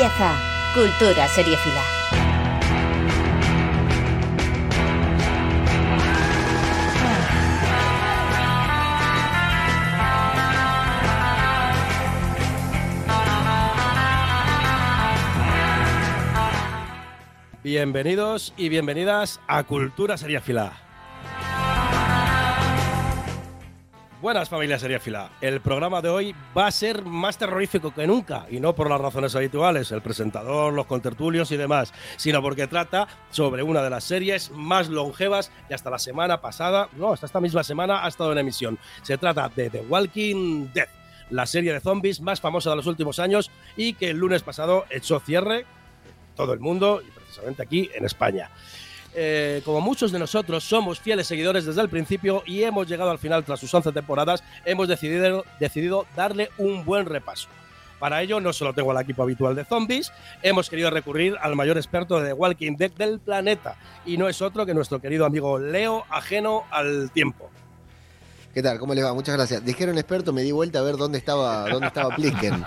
Empieza Cultura Seriefila. Bienvenidos y bienvenidas a Cultura Seriefila. Buenas familias Seriefila. El programa de hoy va a ser más terrorífico que nunca y no por las razones habituales, el presentador, los contertulios y demás, sino porque trata sobre una de las series más longevas y hasta la semana pasada, no, hasta esta misma semana ha estado en emisión. Se trata de The Walking Dead, la serie de zombies más famosa de los últimos años y que el lunes pasado echó cierre todo el mundo y precisamente aquí en España. Eh, como muchos de nosotros somos fieles seguidores desde el principio y hemos llegado al final tras sus 11 temporadas, hemos decidido, decidido darle un buen repaso. Para ello, no solo tengo al equipo habitual de zombies, hemos querido recurrir al mayor experto de Walking Dead del planeta, y no es otro que nuestro querido amigo Leo, ajeno al tiempo. ¿Qué tal? ¿Cómo les va? Muchas gracias. Dijeron experto, me di vuelta a ver dónde estaba, dónde estaba Plisken.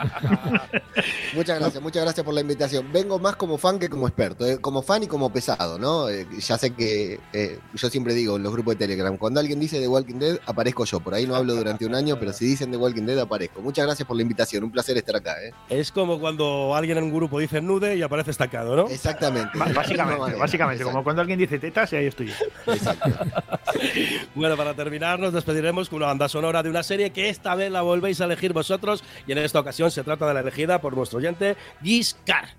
muchas gracias, muchas gracias por la invitación. Vengo más como fan que como experto, eh, como fan y como pesado, ¿no? Eh, ya sé que eh, yo siempre digo en los grupos de Telegram, cuando alguien dice The Walking Dead, aparezco yo. Por ahí no hablo durante un año, pero si dicen The Walking Dead, aparezco. Muchas gracias por la invitación, un placer estar acá, ¿eh? Es como cuando alguien en un grupo dice nude y aparece estancado, ¿no? Exactamente. Básicamente, manera. básicamente, como cuando alguien dice tetas, y ahí estoy yo. exacto. Bueno, para terminar, nos despediremos con una banda sonora de una serie que esta vez la volvéis a elegir vosotros y en esta ocasión se trata de la elegida por nuestro oyente Giscar.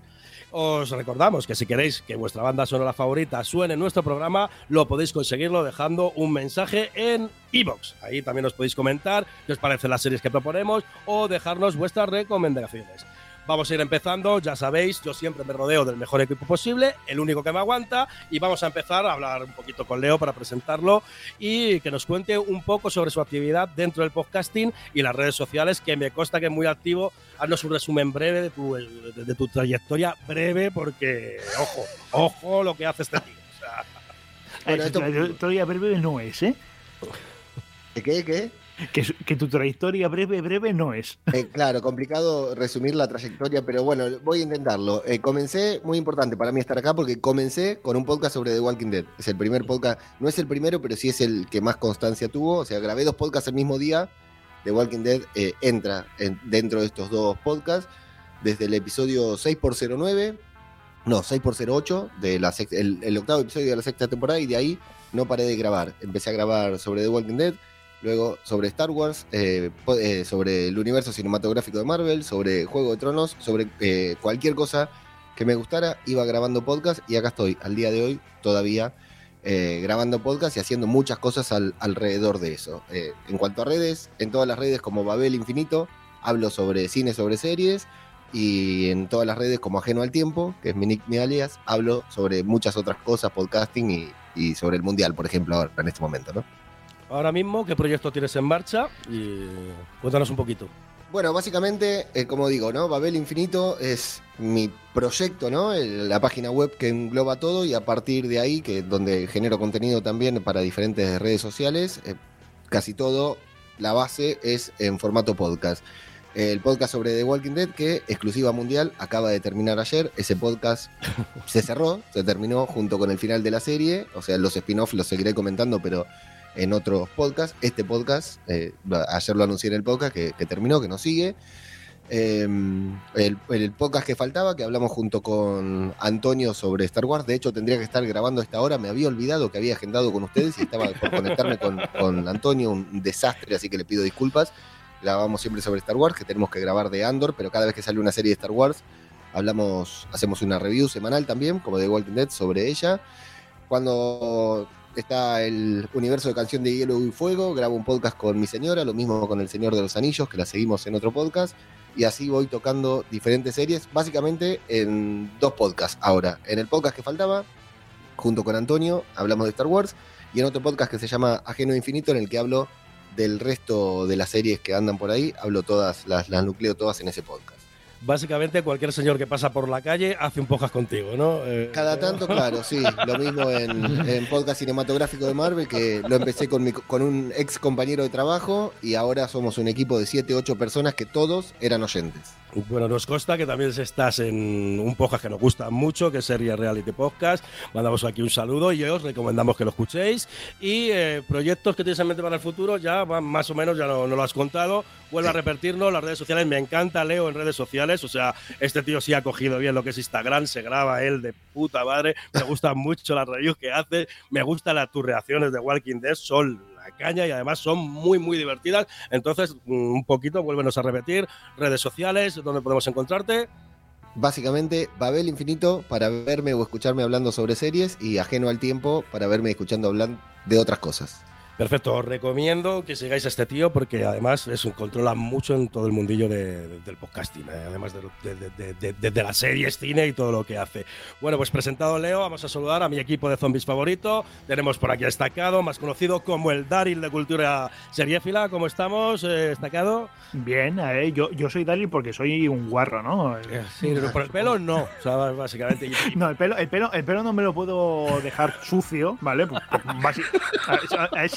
Os recordamos que si queréis que vuestra banda sonora favorita suene en nuestro programa, lo podéis conseguirlo dejando un mensaje en iBox. Ahí también os podéis comentar qué os parecen las series que proponemos o dejarnos vuestras recomendaciones. Vamos a ir empezando, ya sabéis, yo siempre me rodeo del mejor equipo posible, el único que me aguanta, y vamos a empezar a hablar un poquito con Leo para presentarlo y que nos cuente un poco sobre su actividad dentro del podcasting y las redes sociales, que me consta que es muy activo. Haznos un resumen breve de tu, de, de tu trayectoria breve, porque, ojo, ojo lo que hace este tío. O sea, Bueno, esto- trayectoria breve no es, ¿eh? ¿Qué? ¿Qué? Que, tu trayectoria breve, breve no es. Eh, claro, complicado resumir la trayectoria, pero bueno, voy a intentarlo. Eh, comencé, muy importante para mí estar acá, porque comencé con un podcast sobre The Walking Dead. Es el primer podcast, no es el primero, pero sí es el que más constancia tuvo. O sea, grabé dos podcasts el mismo día. The Walking Dead eh, entra en- dentro de estos dos podcasts, desde el episodio 6x09, no, 6x08, de la sex- el, el octavo episodio de la sexta temporada, y de ahí no paré de grabar. Empecé a grabar sobre The Walking Dead, luego sobre Star Wars, eh, eh, sobre el universo cinematográfico de Marvel, sobre Juego de Tronos, sobre eh, cualquier cosa que me gustara, iba grabando podcast y acá estoy, al día de hoy, todavía eh, grabando podcast y haciendo muchas cosas al- alrededor de eso. Eh, en cuanto a redes, en todas las redes como Babel Infinito, hablo sobre cine, sobre series. Y en todas las redes como Ajeno al Tiempo, que es mi nick, mi alias, hablo sobre muchas otras cosas, podcasting y, y sobre el Mundial, por ejemplo, ahora, en este momento, ¿no? Ahora mismo, ¿qué proyecto tienes en marcha? Y cuéntanos un poquito. Bueno, básicamente, eh, como digo, ¿no? Babel Infinito es mi proyecto, ¿no? El- la página web que engloba todo y a partir de ahí, que donde genero contenido también para diferentes redes sociales, eh, casi todo, la base es en formato podcast. El podcast sobre The Walking Dead, que exclusiva mundial, acaba de terminar ayer. Ese podcast se cerró, se terminó junto con el final de la serie. O sea, los spin-offs los seguiré comentando, pero en otros podcasts. Este podcast, eh, ayer lo anuncié en el podcast que, terminó, que nos sigue. Eh, el, podcast que faltaba, que hablamos junto con Antonio sobre Star Wars. De hecho, tendría que estar grabando esta hora. Me había olvidado que había agendado con ustedes y estaba por conectarme con, con Antonio. Un desastre, así que le pido disculpas. Grabamos siempre sobre Star Wars, que tenemos que grabar de Andor, pero cada vez que sale una serie de Star Wars, hablamos, hacemos una review semanal también, como de Walking Dead, sobre ella. Cuando está el universo de Canción de Hielo y Fuego, grabo un podcast con mi señora, lo mismo con El Señor de los Anillos, que la seguimos en otro podcast, y así voy tocando diferentes series, básicamente en dos podcasts ahora. En el podcast que faltaba, junto con Antonio, hablamos de Star Wars, y en otro podcast que se llama Ajeno Infinito, en el que hablo del resto de las series que andan por ahí, hablo todas, las nucleo todas en ese podcast. Básicamente, cualquier señor que pasa por la calle hace un podcast contigo, ¿no? Eh, Cada tanto, claro, sí. Lo mismo en, en podcast cinematográfico de Marvel, que lo empecé con, mi- con un ex compañero de trabajo y ahora somos un equipo de 7, 8 personas que todos eran oyentes. Bueno, nos consta que también estás en un podcast que nos gusta mucho, que es Serie Reality Podcast. Mandamos aquí un saludo y os recomendamos que lo escuchéis. Y eh, proyectos que tienes en mente para el futuro, ya más o menos ya no, lo has contado. Vuelve a repetirlo, las redes sociales. Me encanta Leo en redes sociales. O sea, este tío sí ha cogido bien lo que es Instagram, se graba él de puta madre. Me gustan mucho las reviews que hace, me gustan las tus reacciones de Walking Dead, son caña y además son muy, muy divertidas. Entonces, un poquito, vuélvenos a repetir, redes sociales, donde podemos encontrarte. Básicamente, Babel Infinito para verme o escucharme hablando sobre series y ajeno al tiempo para verme escuchando hablando de otras cosas. Perfecto, os recomiendo que sigáis a este tío porque además es un controla mucho en todo el mundillo del podcasting, eh, además de, de, las series, cine y todo lo que hace. Bueno, pues presentado Leo, vamos a saludar a mi equipo de zombies favorito. Tenemos por aquí destacado, más conocido como el Daryl de Cultura Seriéfila. ¿Cómo estamos, eh, destacado? Bien, eh, yo, yo soy Daryl porque soy un guarro, ¿no? Sí, pero por el pelo no, o sea, básicamente. no, el pelo, el, pelo, el pelo no me lo puedo dejar sucio, ¿vale? Pues, pues,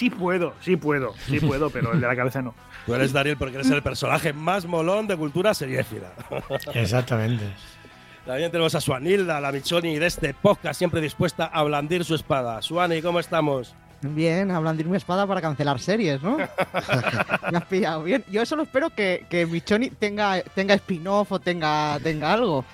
sí puedo, sí puedo, sí puedo, pero el de la cabeza no. Tú eres Dariel porque eres el personaje más molón de cultura seriéfila. Exactamente. También tenemos a Suanilda, la Michoni de este podcast, siempre dispuesta a blandir su espada. Suani, ¿cómo estamos? Bien, a blandir mi espada para cancelar series, ¿no? Me has pillado bien. Yo solo espero que, que Michoni tenga, tenga spin-off o tenga, tenga algo.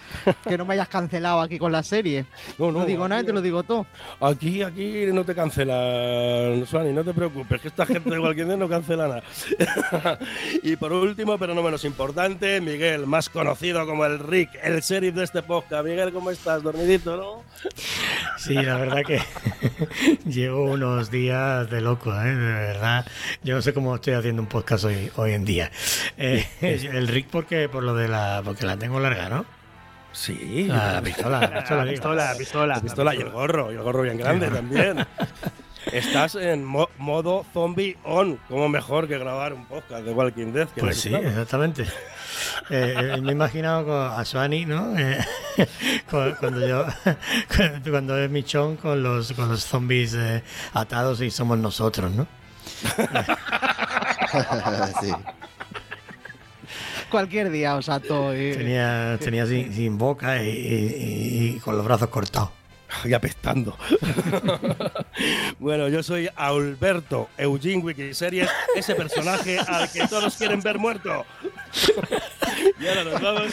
Que no me hayas cancelado aquí con la serie. No, no, digo nada, te lo digo todo. Aquí, aquí no te cancelan, Suani, no te preocupes, que esta gente de cualquier día no cancela nada. y por último, pero no menos importante, Miguel, más conocido como el Rick, el sheriff de este podcast. Miguel, ¿cómo estás? ¿Dormidito, no? Sí, la verdad que llevo unos días de loco, ¿eh? de verdad. Yo no sé cómo estoy haciendo un podcast hoy, hoy en día. Eh, el Rick porque por lo de la porque la tengo larga, ¿no? Sí, la, pistola, la pistola, la pistola, la pistola, y el gorro, y el gorro bien grande también. Estás en modo zombie on, como mejor que grabar un podcast de Walking Dead. pues sí, exactamente. Eh, eh, me he imaginado a Suani, ¿no? Eh, cuando yo, cuando es Michón con los, con los zombies atados y somos nosotros, ¿no? sí. Cualquier día os ato. Tenía, tenía sin, boca y con los brazos cortados y apestando. bueno, yo soy Alberto Eugene Wikiseries, ese personaje al que todos quieren ver muerto. y ahora nos vamos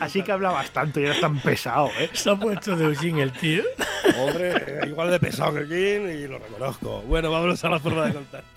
así, que hablabas tanto y eres tan pesado, ¿eh? Se ha puesto de Eugene el tío. Hombre, igual de pesado que Eugene y lo reconozco. Bueno, vámonos a la forma de contacto.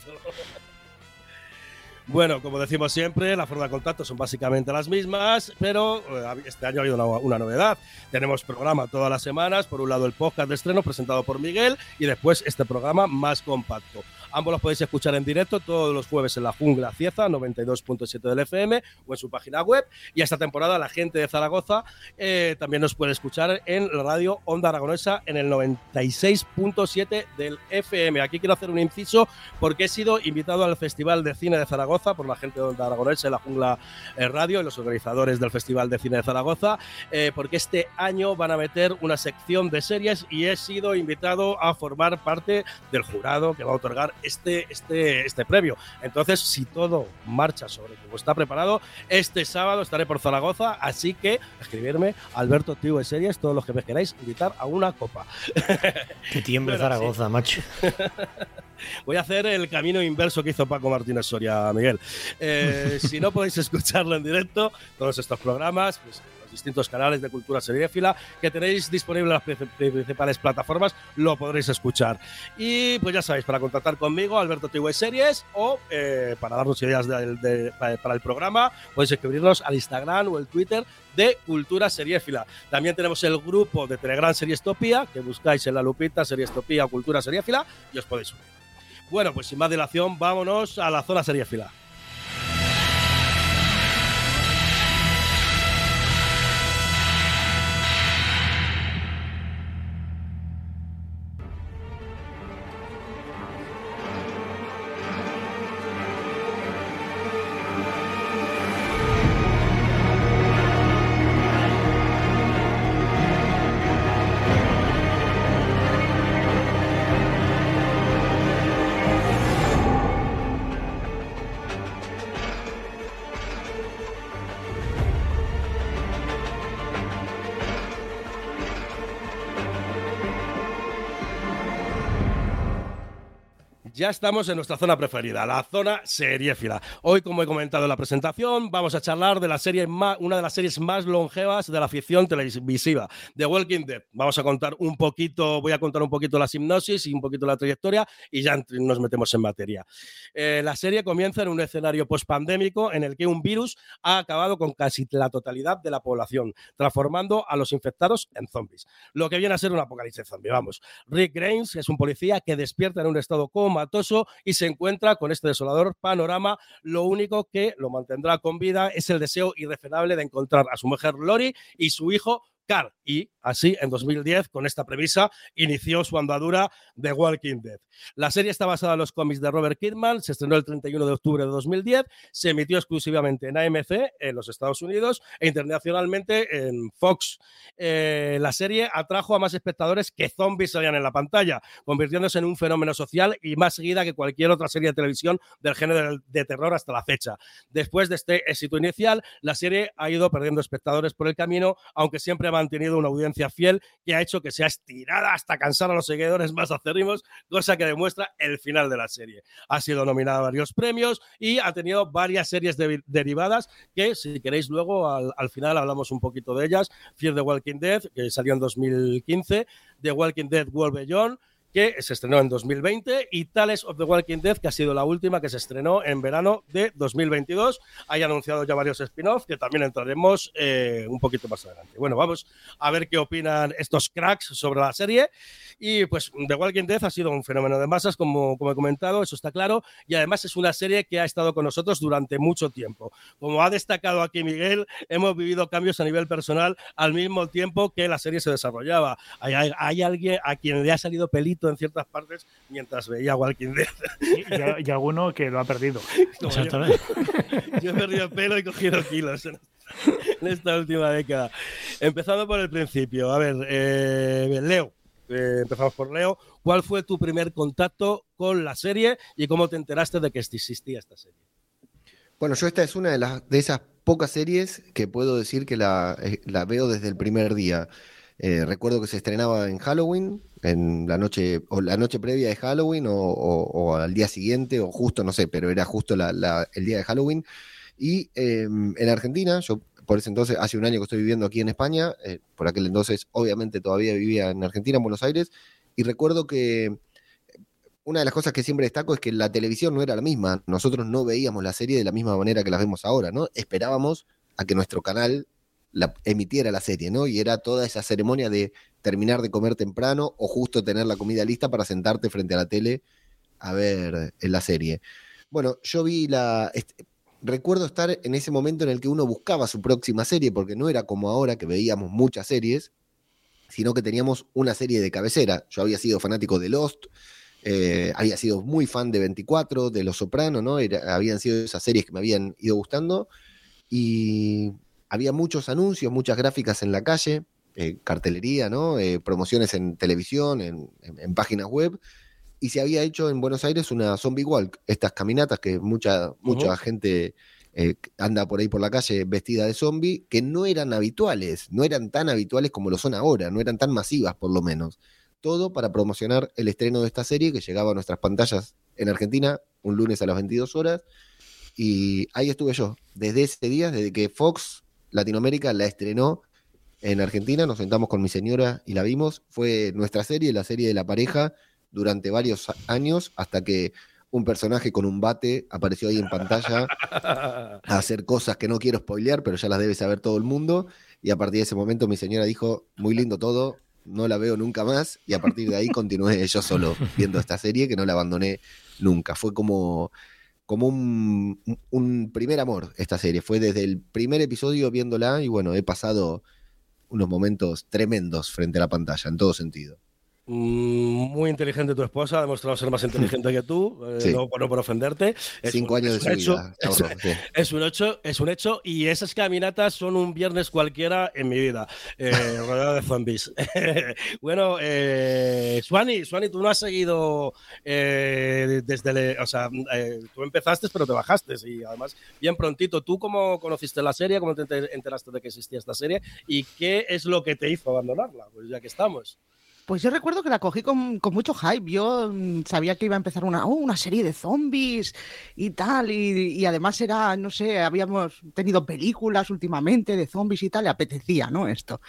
Bueno, como decimos siempre, la forma de contacto son básicamente las mismas, pero eh, este año ha habido una, novedad. Tenemos programa todas las semanas, por un lado el podcast de estreno presentado por Miguel y después este programa más compacto. Ambos los podéis escuchar en directo todos los jueves en la Jungla Cieza, 92.7 del FM o en su página web. Y esta temporada la gente de Zaragoza eh, también nos puede escuchar en la radio Onda Aragonesa en el 96.7 del FM. Aquí quiero hacer un inciso porque he sido invitado al Festival de Cine de Zaragoza por la gente de Onda Aragonesa en la Jungla eh, Radio y los organizadores del Festival de Cine de Zaragoza, eh, porque este año van a meter una sección de series y he sido invitado a formar parte del jurado que va a otorgar este, este, este previo. Entonces, si todo marcha sobre como está preparado, este sábado estaré por Zaragoza, así que escribirme Alberto Tío de Series, todos los que me queráis invitar a una copa. Que tiembre Zaragoza, macho. Voy a hacer el camino inverso que hizo Paco Martínez Soria, Miguel. Eh, si no podéis escucharlo en directo, todos estos programas, pues distintos canales de cultura seriéfila que tenéis disponibles en las principales plataformas, lo podréis escuchar. Y pues ya sabéis, para contactar conmigo, Alberto TV Series, o eh, para darnos ideas para el programa, podéis escribirnos al Instagram o el Twitter de Cultura Seriéfila. También tenemos el grupo de Telegram Seriestopía, que buscáis en la lupita Seriestopía o Cultura Seriéfila y os podéis unir. Bueno, pues sin más dilación, vámonos a la zona seriéfila. Estamos en nuestra zona preferida, la zona seriéfila. Hoy, como he comentado en la presentación, vamos a charlar de la serie más, una de las series más longevas de la ficción televisiva, The Walking Dead. Vamos a contar un poquito, voy a contar un poquito la hipnosis y un poquito la trayectoria y ya nos metemos en materia. Eh, la serie comienza en un escenario pospandémico en el que un virus ha acabado con casi la totalidad de la población, transformando a los infectados en zombies. Lo que viene a ser un apocalipsis zombie, vamos. Rick Grains es un policía que despierta en un estado comatoso y se encuentra con este desolador panorama. Lo único que lo mantendrá con vida es el deseo irrefrenable de encontrar a su mujer Lori y su hijo Y así, en 2010, con esta premisa, inició su andadura de Walking Dead. La serie está basada en los cómics de Robert Kirkman, se estrenó el 31 de octubre de 2010, se emitió exclusivamente en AMC en los Estados Unidos e internacionalmente en Fox. Eh, la serie atrajo a más espectadores que zombies salían en la pantalla, convirtiéndose en un fenómeno social y más seguida que cualquier otra serie de televisión del género de terror hasta la fecha. Después de este éxito inicial, la serie ha ido perdiendo espectadores por el camino, aunque siempre ha mantenido una audiencia fiel que ha hecho que sea estirada hasta cansar a los seguidores más acérrimos, cosa que demuestra el final de la serie. Ha sido nominada a varios premios y ha tenido varias series derivadas que, si queréis, luego al, al, final hablamos un poquito de ellas. Fear the Walking Dead, que salió en 2015, The Walking Dead World Beyond, que se estrenó en 2020, y Tales of the Walking Dead, que ha sido la última que se estrenó en verano de 2022. Hay anunciado ya varios spin-offs que también entraremos eh, un poquito más adelante. Bueno, vamos a ver qué opinan estos cracks sobre la serie. Y pues The Walking Dead ha sido un fenómeno de masas, como, como he comentado, eso está claro, y además es una serie que ha estado con nosotros durante mucho tiempo. Como ha destacado aquí Miguel, hemos vivido cambios a nivel personal al mismo tiempo que la serie se desarrollaba. Hay, hay, hay alguien a quien le ha salido pelito en ciertas partes mientras veía Walking Dead. Y, y, y alguno que lo ha perdido. Exactamente. Yo, yo, he perdido pelo y cogido kilos en, en esta última década. Empezando por el principio. A ver, eh, Leo. Eh, empezamos por Leo. ¿Cuál fue tu primer contacto con la serie y cómo te enteraste de que existía esta serie? Bueno, yo esta es una de, las, de esas pocas series que puedo decir que la, eh, la veo desde el primer día. Eh, recuerdo que se estrenaba en Halloween, en la noche, o la noche previa de Halloween, o, al día siguiente, o justo, no sé, pero era justo el día de Halloween. Y eh, en Argentina, yo por ese entonces, hace un año que estoy viviendo aquí en España, eh, por aquel entonces obviamente todavía vivía en Argentina, en Buenos Aires, y recuerdo que una de las cosas que siempre destaco es que la televisión no era la misma, nosotros no veíamos la serie de la misma manera que la vemos ahora, ¿no? Esperábamos a que nuestro canal la, emitiera la serie, ¿no? Y era toda esa ceremonia de terminar de comer temprano o justo tener la comida lista para sentarte frente a la tele a ver en la serie. Bueno, yo vi la. Este, recuerdo estar en ese momento en el que uno buscaba su próxima serie, porque no era como ahora que veíamos muchas series, sino que teníamos una serie de cabecera. Yo había sido fanático de Lost, eh, había sido muy fan de 24, de Los Sopranos, ¿no? Era, habían sido esas series que me habían ido gustando. Y había muchos anuncios, muchas gráficas en la calle, eh, cartelería, ¿no? Eh, promociones en televisión, en, en, en, páginas web. Y se había hecho en Buenos Aires una zombie walk, estas caminatas que mucha, mucha uh -huh. gente eh, anda por ahí por la calle vestida de zombie, que no eran habituales, no eran tan habituales como lo son ahora, no eran tan masivas por lo menos. Todo para promocionar el estreno de esta serie que llegaba a nuestras pantallas en Argentina un lunes a las 22 horas. Y ahí estuve yo, desde ese día, desde que Fox Latinoamérica la estrenó en Argentina, nos sentamos con mi señora y la vimos. Fue nuestra serie, la serie de la pareja, durante varios años, hasta que un personaje con un bate apareció ahí en pantalla a hacer cosas que no quiero spoilear, pero ya las debe saber todo el mundo. Y a partir de ese momento mi señora dijo, muy lindo todo, no la veo nunca más. Y a partir de ahí continué yo solo viendo esta serie, que no la abandoné nunca. Fue como como un, un, primer amor esta serie. Fue desde el primer episodio viéndola y bueno, he pasado unos momentos tremendos frente a la pantalla, en todo sentido. Mm, muy inteligente tu esposa, ha demostrado ser más inteligente que tú, eh, no, no, por ofenderte. Es Cinco un, años de hecho, vida. Es, sí. es, un hecho, es un hecho, y esas caminatas son un viernes cualquiera en mi vida, eh, rodeado de zombies. bueno, eh, Suani, Suani, tú no has seguido eh, desde, le, o sea, eh, tú empezaste pero te bajaste, y además bien prontito. ¿Tú cómo conociste la serie? ¿Cómo te enteraste de que existía esta serie? ¿Y qué es lo que te hizo abandonarla? Pues ya que estamos. Pues yo recuerdo que la cogí con, con mucho hype. Yo mm, sabía que iba a empezar una, oh, una serie de zombies y tal. Y, y además era, no sé, habíamos tenido películas últimamente de zombies y tal. Le apetecía, ¿no? Esto.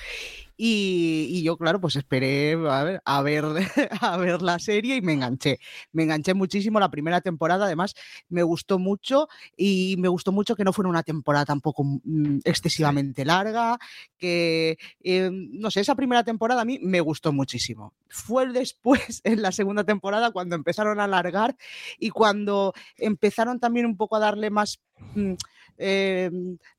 Y, y yo, claro, pues esperé a ver, a ver, a ver la serie y me enganché. Me enganché muchísimo la primera temporada. Además, me gustó mucho y me gustó mucho que no fuera una temporada tampoco mm, excesivamente larga. Que, eh, no sé, esa primera temporada a mí me gustó muchísimo. Fue después, en la segunda temporada, cuando empezaron a alargar y cuando empezaron también un poco a darle más. mm, eh,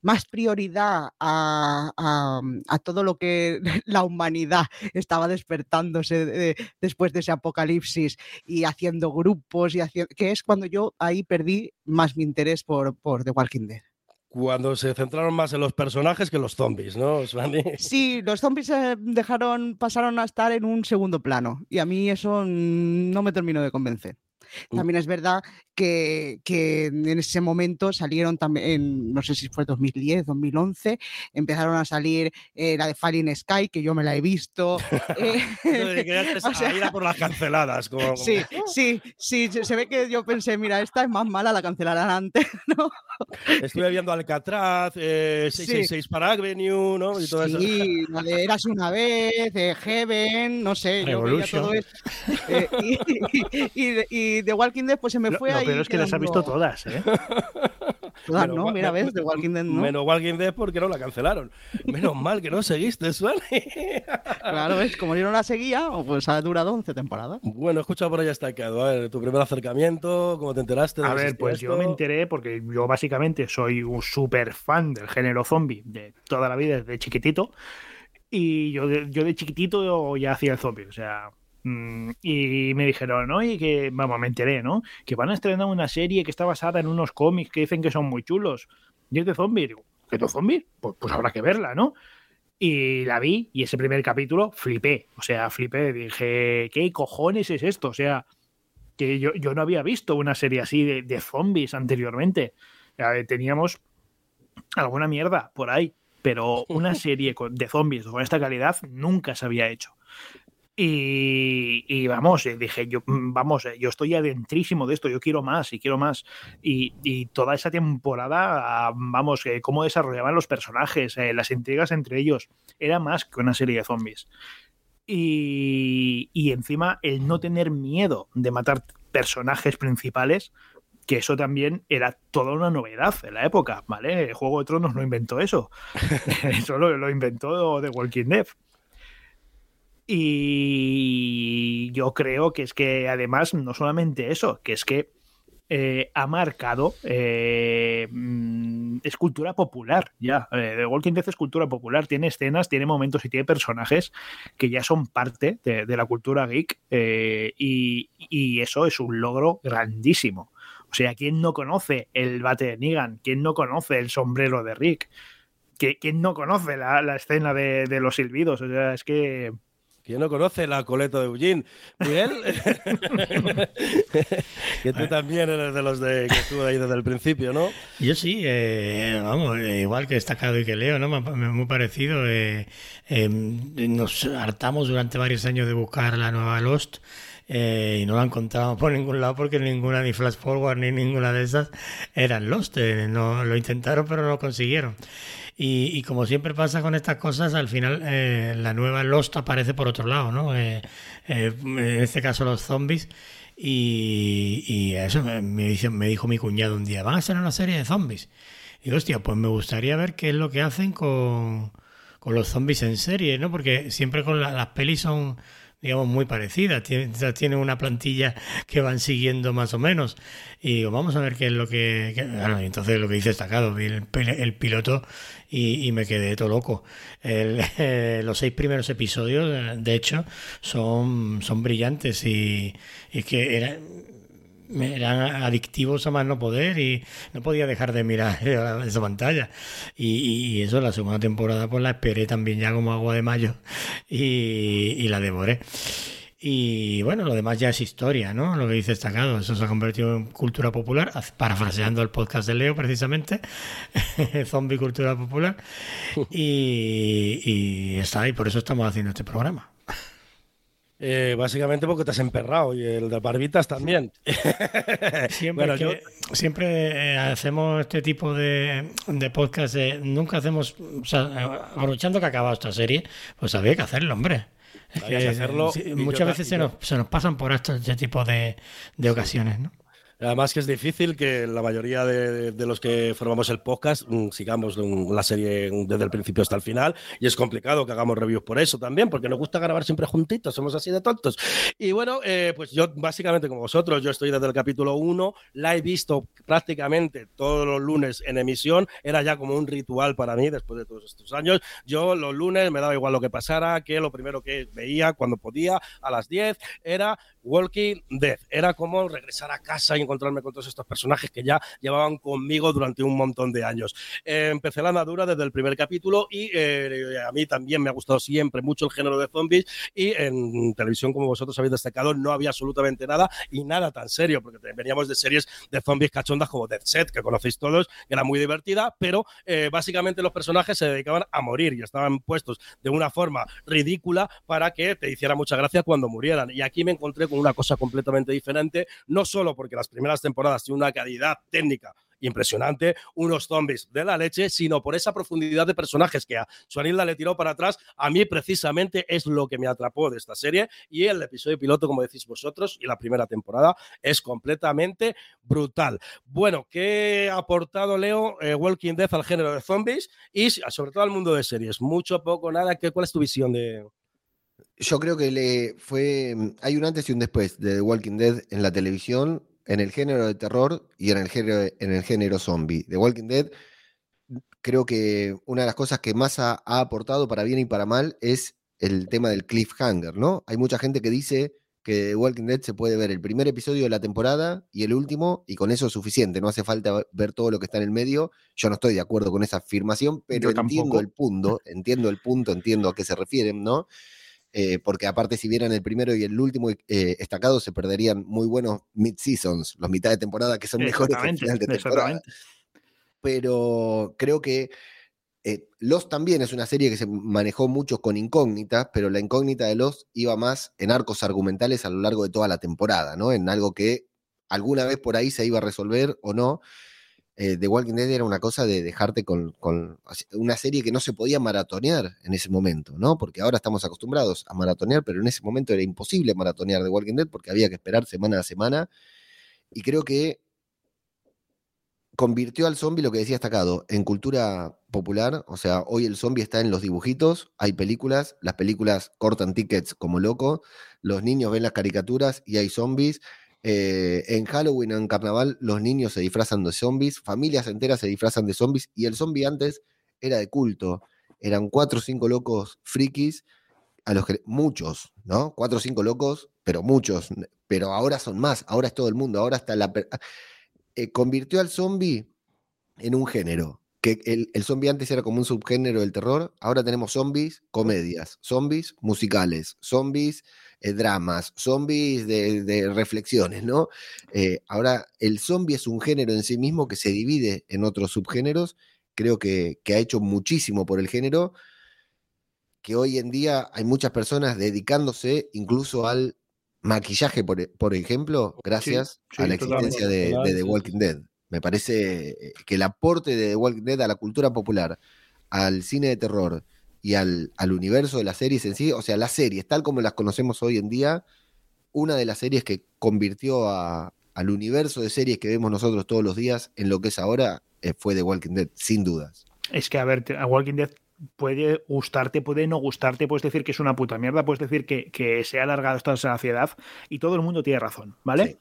más prioridad a, a- a todo lo que la humanidad estaba despertándose de- después de ese apocalipsis y haciendo grupos y haciendo que es cuando yo ahí perdí más mi interés por, por The Walking Dead. Cuando se centraron más en los personajes que los zombies, ¿no, Svani? Sí, los zombies eh, dejaron, pasaron a estar en un segundo plano y a mí eso mm, no me terminó de convencer. Mm. También es verdad que, que en ese momento salieron también, no sé si fue 2010, 2011, empezaron a salir eh, la de Falling Sky, que yo me la he visto. eh, antes o sea, ir a por las canceladas. Como, Sí, sí, sí, se ve que yo pensé, mira, esta es más mala, la cancelarán antes, ¿no? Estuve viendo Alcatraz, eh, Sí. 666 para Avenue, ¿no? Y todo eso. Sí, la de Eras una vez, de Heaven, no sé, yo veía Revolution. todo eso. Eh, y, y, y, y The Walking Dead, pues se me fue lo. Peor es que las has visto todas, ¿eh? Todas, Menos ¿no? Mira, ves, The Walking Dead, ¿no? Menos Walking Dead porque no la cancelaron. Menos mal que no seguiste, Svani. Claro, ves, como yo no la seguía, pues ha durado 11 temporadas. Bueno, escucha por ahí está quedado. A ver, tu primer acercamiento, cómo te enteraste. de A ver, pues yo me enteré porque yo básicamente soy un súper fan del género zombie de toda la vida, desde chiquitito. Y yo de, yo de chiquitito ya hacía el zombie, o sea. Mm, Y me dijeron, oye, que, vamos, me enteré, ¿no? Que van a estrenar una serie que está basada en unos cómics que dicen que son muy chulos. Y es de zombie. Digo, ¿qué de zombie? Pues, pues habrá que verla, ¿no? Y la vi y ese primer capítulo flipé. O sea, flipé. Dije, ¿qué cojones es esto? O sea, que yo, yo no había visto una serie así de, de zombies anteriormente. Eh, teníamos alguna mierda por ahí, pero una serie de zombies con esta calidad nunca se había hecho. Y, y vamos, eh, dije yo, mm, vamos, eh, yo estoy adentrísimo de esto, yo quiero más y quiero más. Y, y toda esa temporada, vamos, eh, cómo desarrollaban los personajes, las intrigas entre ellos, era más que una serie de zombies. Y, y encima el no tener miedo de matar personajes principales, que eso también era toda una novedad en la época, ¿vale? El Juego de Tronos no inventó eso. eso lo, lo inventó The Walking Dead. Y yo creo que es que además no solamente eso, que es que eh, ha marcado eh, mm, es cultura popular ya. Eh, The Walking Dead es cultura popular, tiene escenas, tiene momentos y tiene personajes que ya son parte de, la cultura geek eh, y, y eso es un logro grandísimo. O sea, ¿quién no conoce el bate de Negan? ¿Quién no conoce el sombrero de Rick? ¿Qui- ¿Quién no conoce la, la escena de los silbidos? O sea, es que ¿Quién no conoce la coleta de Eugene? Miguel, que tú también eres de los de que estuvo ahí desde el principio, ¿no? Yo sí, eh, vamos, eh, igual que destacado y que leo, ¿no? Muy parecido. eh, eh, nos hartamos durante varios años de buscar la nueva Lost eh, y no la encontrábamos por ningún lado porque ninguna, ni Flash Forward ni ninguna de esas eran Lost. eh, no, lo intentaron pero no lo consiguieron. Y, y como siempre pasa con estas cosas, al final eh, la nueva Lost aparece por otro lado, ¿no? Eh, eh, en este caso los zombies. Y, y eso me, me dijo mi cuñado un día, van a hacer una serie de zombies. Y digo, hostia, pues me gustaría ver qué es lo que hacen con, con los zombies en serie, ¿no? Porque siempre con la- las pelis son, digamos, muy parecidas. Tienen, una plantilla que van siguiendo más o menos. Y digo, vamos a ver qué es lo que... Claro, y entonces lo que dice destacado, vi el, el piloto y, y me quedé todo loco. Eh, los seis primeros episodios, de hecho, son, son brillantes y, y que era, eran adictivos a más no poder y no podía dejar de mirar esa pantalla. Y, y eso, la segunda temporada, pues la esperé también ya como agua de mayo y, y la devoré. Y bueno, lo demás ya es historia, ¿no? Lo que dice destacado, eso se ha convertido en cultura popular, parafraseando el podcast de Leo precisamente, zombie cultura popular, y, y está ahí, por eso estamos haciendo este programa. Eh, básicamente porque te has emperrado y el de barbitas también. siempre, Bueno, yo- siempre eh, hacemos este tipo de, de podcast. eh, nunca hacemos, o sea, eh, aprovechando que ha acabado esta serie, pues había que hacerlo, hombre. Es que hacerlo, y yo muchas veces se nos, se nos pasan por estos este tipo de, de ocasiones, ¿no? Además que es difícil que la mayoría de, de los que formamos el podcast mm, sigamos mm, la serie desde el principio hasta el final y es complicado que hagamos reviews por eso también, porque nos gusta grabar siempre juntitos, somos así de tontos. Y bueno, eh, pues yo básicamente como vosotros, yo estoy desde el capítulo 1, la he visto prácticamente todos los lunes en emisión, era ya como un ritual para mí después de todos estos años. Yo los lunes me daba igual lo que pasara, que lo primero que veía cuando podía a las 10 era Walking Dead. Era como regresar a casa y encontrarme con todos estos personajes que ya llevaban conmigo durante un montón de años. Eh, empecé la andadura desde el primer capítulo y eh, a mí también me ha gustado siempre mucho el género de zombies y en televisión, como vosotros habéis destacado, no había absolutamente nada y nada tan serio, porque veníamos de series de zombies cachondas como Dead Set, que conocéis todos, que era muy divertida, pero eh, básicamente los personajes se dedicaban a morir y estaban puestos de una forma ridícula para que te hiciera mucha gracia cuando murieran. Y aquí me encontré con una cosa completamente diferente, no solo porque las primeras temporadas tienen una calidad técnica impresionante, unos zombies de la leche, sino por esa profundidad de personajes que a Suanilda le tiró para atrás. A mí, precisamente, es lo que me atrapó de esta serie. Y el episodio piloto, como decís vosotros, y la primera temporada es completamente brutal. Bueno, ¿qué ha aportado Leo eh, Walking Dead al género de zombies y sobre todo al mundo de series? Mucho, poco, nada. ¿Qué, ¿Cuál es tu visión de.? Yo creo que le fue. Hay un antes y un después de Walking Dead en la televisión, en el género de terror y en el género, en el género zombie. The Walking Dead, creo que una de las cosas que más ha, ha aportado para bien y para mal es el tema del cliffhanger, ¿no? Hay mucha gente que dice que The Walking Dead se puede ver el primer episodio de la temporada y el último, y con eso es suficiente, no hace falta ver todo lo que está en el medio. Yo no estoy de acuerdo con esa afirmación, pero entiendo el punto, entiendo el punto, entiendo a qué se refieren, ¿no? Eh, porque aparte si vieran el primero y el último eh, estancado se perderían muy buenos mid-seasons, los mitad de temporada que son mejores que el final de temporada. Pero creo que eh, Lost también es una serie que se manejó mucho con incógnitas, pero la incógnita de Lost iba más en arcos argumentales a lo largo de toda la temporada, ¿no? En algo que alguna vez por ahí se iba a resolver o no. Eh, The Walking Dead era una cosa de dejarte con, una serie que no se podía maratonear en ese momento, ¿no? Porque ahora estamos acostumbrados a maratonear, pero en ese momento era imposible maratonear The Walking Dead porque había que esperar semana a semana. Y creo que convirtió al zombie, lo que decía destacado, en cultura popular. O sea, hoy el zombie está en los dibujitos, hay películas, las películas cortan tickets como loco, los niños ven las caricaturas y hay zombies. Eh, en Halloween en Carnaval los niños se disfrazan de zombies, familias enteras se disfrazan de zombies y el zombie antes era de culto. Eran cuatro o cinco locos frikis, a los que muchos, ¿no? Cuatro o cinco locos, pero muchos, pero ahora son más, ahora es todo el mundo, ahora está la... Eh, convirtió al zombie en un género. Que el, el zombie antes era como un subgénero del terror, ahora tenemos zombies, comedias, zombies musicales, zombies eh, dramas, zombies de, de reflexiones, ¿no? Eh, ahora el zombie es un género en sí mismo que se divide en otros subgéneros, creo que, que ha hecho muchísimo por el género, que hoy en día hay muchas personas dedicándose incluso al maquillaje, por, por ejemplo, gracias sí, a la existencia de, de The Walking Dead. Me parece eh, que el aporte de The Walking Dead a la cultura popular, al cine de terror y al, al universo de las series en sí, o sea, las series, tal como las conocemos hoy en día, una de las series que convirtió a, al universo de series que vemos nosotros todos los días en lo que es ahora, eh, fue The Walking Dead, sin dudas. Es que, a ver, a Walking Dead puede gustarte, puede no gustarte, puedes decir que es una puta mierda, puedes decir que, que se ha alargado la saciedad y todo el mundo tiene razón, ¿vale? Sí.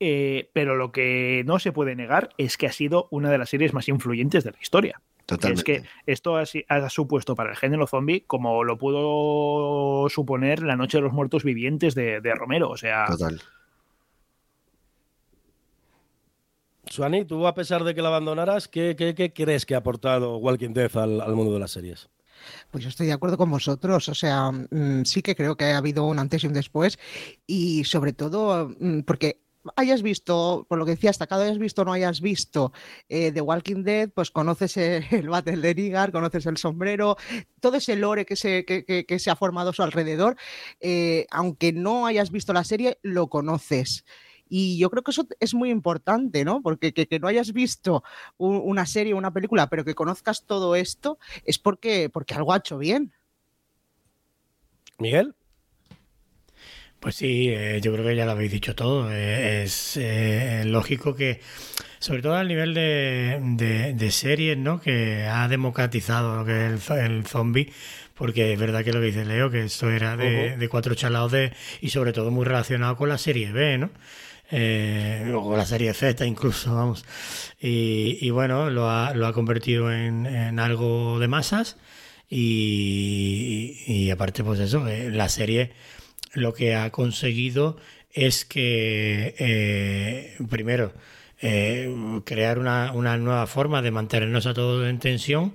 Eh, pero lo que no se puede negar es que ha sido una de las series más influyentes de la historia. Totalmente. Es que esto ha, supuesto para el género zombie como lo pudo suponer La Noche de los Muertos Vivientes de, de Romero. O sea, Total. Suani, tú a pesar de que la abandonaras, ¿qué, qué- qué crees que ha aportado Walking Dead al, al mundo de las series? Pues yo estoy de acuerdo con vosotros, o sea, mm, sí que creo que ha habido un antes y un después y sobre todo mm, porque hayas visto, por lo que decía, destacado hayas visto o no hayas visto eh, The Walking Dead, pues conoces el, battle de Nigar, conoces el sombrero, todo ese lore que se, que, se ha formado a su alrededor, eh, aunque no hayas visto la serie, lo conoces. Y yo creo que eso es muy importante, ¿no? Porque que, no hayas visto una serie una película, pero que conozcas todo esto, es porque, porque algo ha hecho bien. Miguel. Pues sí, eh, yo creo que ya lo habéis dicho todo. Eh, es eh, lógico que, sobre todo al nivel de, de, series, ¿no? Que ha democratizado lo que es el, zombie, porque es verdad que lo que dice Leo, que esto era de, cuatro chalados de, y sobre todo muy relacionado con la serie B, ¿no? o con la serie Z incluso, vamos. Y, bueno, lo ha, lo ha convertido en, en algo de masas y, y aparte, pues eso, la serie lo que ha conseguido es que, eh, primero, eh, crear una, una, nueva forma de mantenernos a todos en tensión,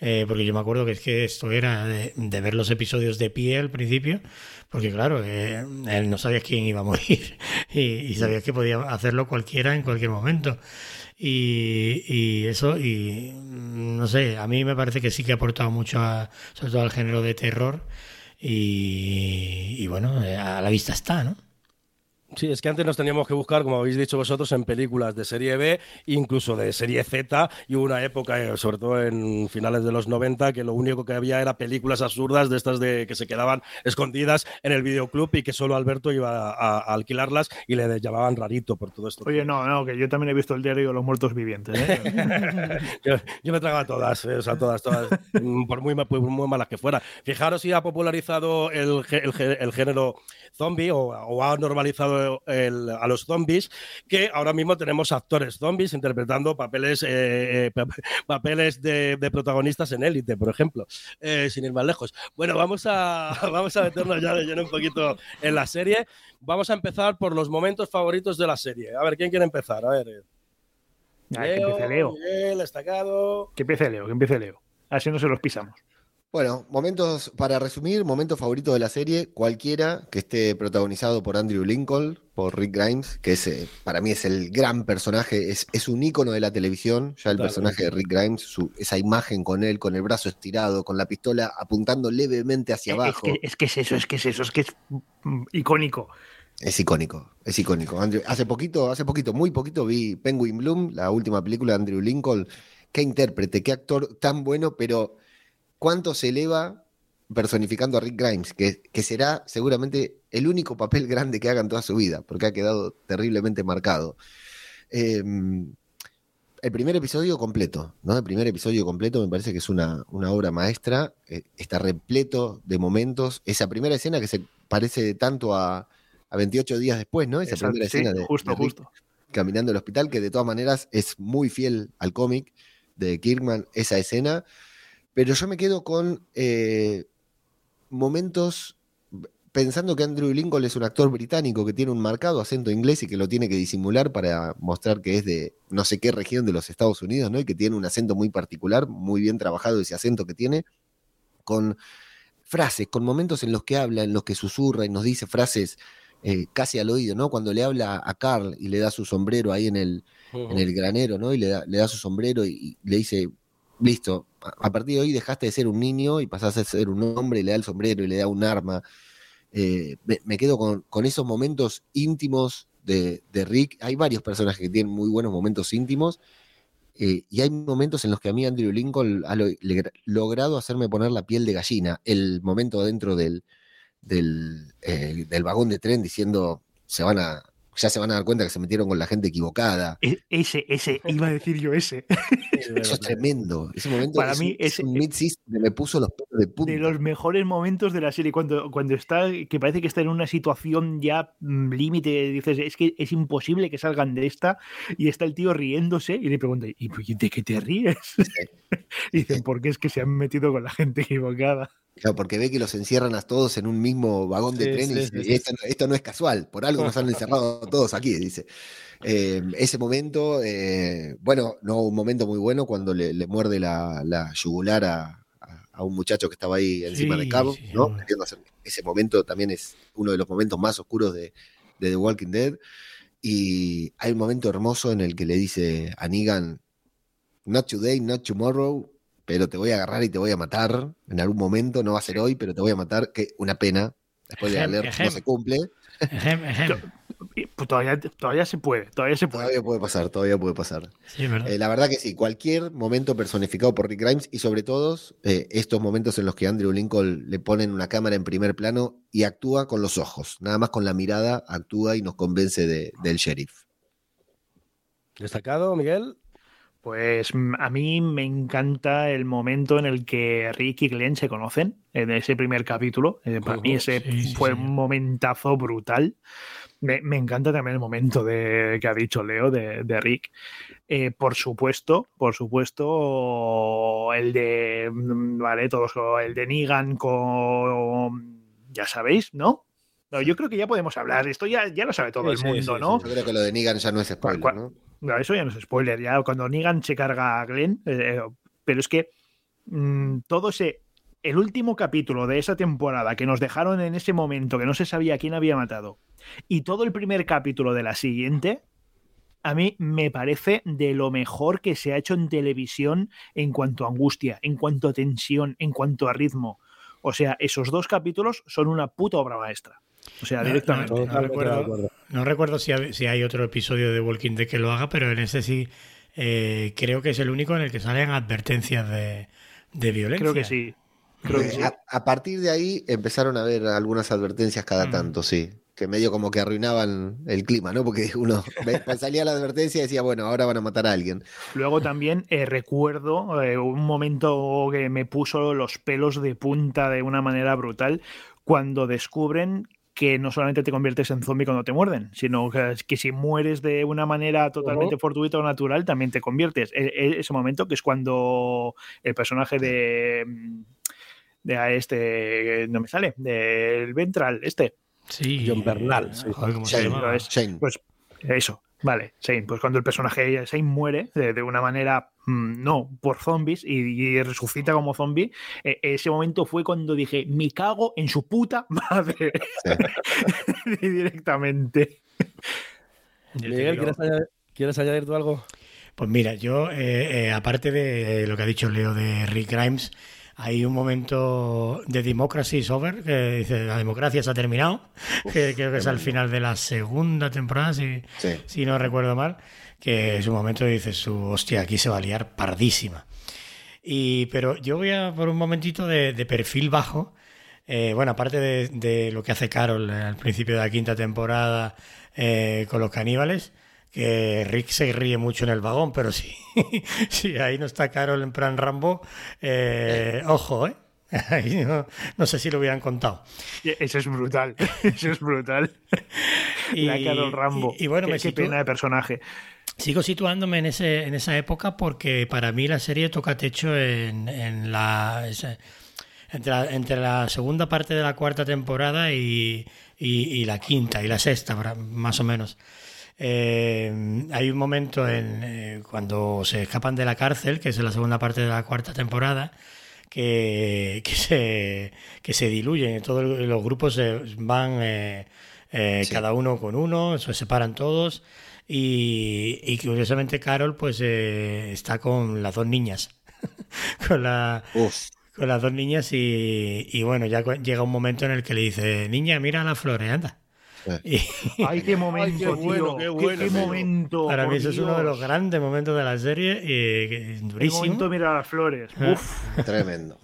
eh, porque yo me acuerdo que es que esto era de, ver los episodios de pie al principio, porque claro, él no sabía quién iba a morir y, y sabía que podía hacerlo cualquiera en cualquier momento. Y, y, eso, y no sé, a mí me parece que sí que ha aportado mucho, a, sobre todo al género de terror. Y, y bueno, a la vista está, ¿no? Sí, es que antes nos teníamos que buscar, como habéis dicho vosotros, en películas de serie B, incluso de serie Z, y hubo una época, eh, sobre todo en finales de los 90, que lo único que había era películas absurdas de estas de que se quedaban escondidas en el videoclub y que solo Alberto iba a, alquilarlas y le llamaban rarito por todo esto. Oye, no, no, que yo también he visto el diario de los muertos vivientes. ¿eh? yo, me tragaba todas, eh, o sea, todas, todas, mm, por muy, muy, malas que fueran. Fijaros si ha popularizado el, el, género zombie o ha normalizado a los zombies, que ahora mismo tenemos actores zombies interpretando papeles, eh, eh, papeles de, protagonistas en élite, por ejemplo, eh, sin ir más lejos. Bueno, vamos a, vamos a meternos ya de lleno un poquito en la serie. Vamos a empezar por los momentos favoritos de la serie. A ver, ¿quién quiere empezar? A ver. que empiece Leo. Que empiece Leo, que empiece Leo. Así no se los pisamos. Bueno, momentos, para resumir, momentos favoritos de la serie, cualquiera que esté protagonizado por Andrew Lincoln, por Rick Grimes, que es, eh, para mí es el gran personaje, es, es un ícono de la televisión, ya el personaje de Rick Grimes, esa imagen con él, con el brazo estirado, con la pistola apuntando levemente hacia abajo. Es que es, eso, es que es eso, es que es mm, icónico. Es icónico, es icónico. hace poquito, hace poquito, muy poquito vi Penguin Bloom, la última película de Andrew Lincoln. Qué intérprete, qué actor tan bueno, pero cuánto se eleva personificando a Rick Grimes, que, que, será seguramente el único papel grande que haga en toda su vida, porque ha quedado terriblemente marcado. Em, el primer episodio completo, ¿no? El primer episodio completo me parece que es una, una obra maestra, eh, está repleto de momentos. Esa primera escena que se parece tanto a, a 28 días después, ¿no? Esa primera escena de, justo, justo. caminando al hospital, que de todas maneras es muy fiel al cómic de Kirkman, esa escena. Pero yo me quedo con eh, momentos pensando que Andrew Lincoln es un actor británico que tiene un marcado acento inglés y que lo tiene que disimular para mostrar que es de no sé qué región de los Estados Unidos, ¿no? Y que tiene un acento muy particular, muy bien trabajado ese acento que tiene, con frases, con momentos en los que habla, en los que susurra y nos dice frases eh, casi al oído, ¿no? Cuando le habla a Carl y le da su sombrero ahí en el, en el granero, ¿no? Y le da, le da su sombrero y le dice, listo, a partir de hoy dejaste de ser un niño y pasaste a ser un hombre y le da el sombrero y le da un arma. Eh, me, quedo con, esos momentos íntimos de, Rick. Hay varios personajes que tienen muy buenos momentos íntimos eh, y hay momentos en los que a mí Andrew Lincoln ha logrado hacerme poner la piel de gallina. El momento dentro del, del, eh, del vagón de tren diciendo se van a, ya se van a dar cuenta que se metieron con la gente equivocada. E, ese, ese, iba a decir yo ese. Eso es tremendo. Ese momento Para mí es un mid me puso los pelos de punta. De los mejores momentos de la serie, cuando, cuando está, que parece que está en una situación ya mm, límite, dices, es que es imposible que salgan de esta, y está el tío riéndose y le pregunta, ¿y de qué te ríes? y dicen, porque es que se han metido con la gente equivocada. Claro, porque ve que los encierran a todos en un mismo vagón de tren y dice, esto, no es casual, por algo nos han encerrado todos aquí, dice. Em, ese momento, eh, bueno, no un momento muy bueno cuando le, muerde la, la yugular a, un muchacho que estaba ahí encima de Cabo, ¿no? Ese momento también es uno de los momentos más oscuros de, The Walking Dead. Y hay un momento hermoso en el que le dice a Negan, not today, not tomorrow, pero te voy a agarrar y te voy a matar en algún momento, no va a ser hoy, pero te voy a matar, que una pena, después de leer no se cumple. Ejem, pues, todavía, todavía se puede, todavía se puede. Todavía puede pasar, todavía puede pasar. Sí, es verdad. Eh, la verdad que sí, cualquier momento personificado por Rick Grimes y sobre todo eh, estos momentos en los que Andrew Lincoln le ponen una cámara en primer plano y actúa con los ojos, nada más con la mirada actúa y nos convence de- del sheriff. Destacado, Miguel. Pues mm, a mí me encanta el momento en el que Rick y Glenn se conocen, en ese primer capítulo. Eh, para mí ese Sí, fue sí. un momentazo brutal. Me, me encanta también el momento de, que ha dicho Leo de, de Rick. Eh, por supuesto, por supuesto, el de, mm, vale, todos, el de Negan con, ya sabéis, ¿no? No, yo creo que ya podemos hablar. Esto ya, ya lo sabe todo Sí, el mundo, sí, ¿no? Yo creo que lo de Negan ya no es spoiler, ¿Cuál- ¿no? No, eso ya no es spoiler. Ya cuando Negan se carga a Glenn, eh, pero es que mm, todo ese. El último capítulo de esa temporada que nos dejaron en ese momento que no se sabía quién había matado y todo el primer capítulo de la siguiente, a mí me parece de lo mejor que se ha hecho en televisión en cuanto a angustia, en cuanto a tensión, en cuanto a ritmo. O sea, esos dos capítulos son una puta obra maestra. O sea, No, directamente. no, recuerdo. acuerdo. No recuerdo si hay, si hay otro episodio de Walking Dead que lo haga, pero en ese sí eh, creo que es el único en el que salen advertencias de, de violencia. Creo que sí. Creo que Eh, sí. a, a partir de ahí empezaron a haber algunas advertencias cada Mm. tanto, sí. Que medio como que arruinaban el clima, ¿no? Porque uno pues salía la advertencia y decía, bueno, ahora van a matar a alguien. Luego también eh, recuerdo eh, un momento que me puso los pelos de punta de una manera brutal cuando descubren que no solamente te conviertes en zombie cuando te muerden, sino que, que si mueres de una manera totalmente fortuita o natural, también te conviertes. E- e- ese momento que es cuando el personaje de mm, de a este no me sale del ventral este Sí. John Bernal, sí. Joder, ¿cómo se Shane, llamaba? es- Shane. pues eso, vale, Shane. Pues cuando el personaje de Shane muere de, de una manera, mm, no, por zombies y, y resucita como zombie, eh, ese momento fue cuando dije, me cago en su puta madre. Directamente. Miguel, ¿quieres añadir, ¿quieres añadir tú algo? Pues mira, yo, eh, eh, aparte de lo que ha dicho Leo de Rick Grimes, hay un momento de Democracy is over, que dice la democracia se ha terminado, que creo que es al final de la segunda temporada, si, Sí. si no recuerdo mal, que es un momento que dices, su, hostia, aquí se va a liar pardísima. Y, pero yo voy a por un momentito de, de perfil bajo. Eh, bueno, aparte de, de lo que hace Carol al principio de la quinta temporada eh, con los caníbales, que Rick se ríe mucho en el vagón, pero sí, sí ahí no está Carol en plan Rambo, eh, ojo, ¿eh? Ahí no, no sé si lo hubieran contado. Eso es brutal. Eso es brutal. la Carol Rambo. y- y bueno, qué, me qué pena de personaje. Sigo situándome en, ese, en esa época porque para mí la serie toca techo en, en la, entre, la, entre la segunda parte de la cuarta temporada y, y- y la quinta y la sexta, más o menos. Eh, hay un momento en, eh, cuando se escapan de la cárcel, que es en la segunda parte de la cuarta temporada, que, que, se, que se diluyen, todos los grupos se van eh, eh, Sí. cada uno con uno, se separan todos y, y curiosamente Carol pues eh, está con las dos niñas, con, la, Uf, con las dos niñas y, y bueno, ya llega un momento en el que le dice, niña, mira las flores, anda. Ay, qué momento, qué bueno, tío. qué bueno, qué momento. para mí eso es uno de los grandes momentos de la serie y El durísimo. momento mira las flores. Uf. tremendo.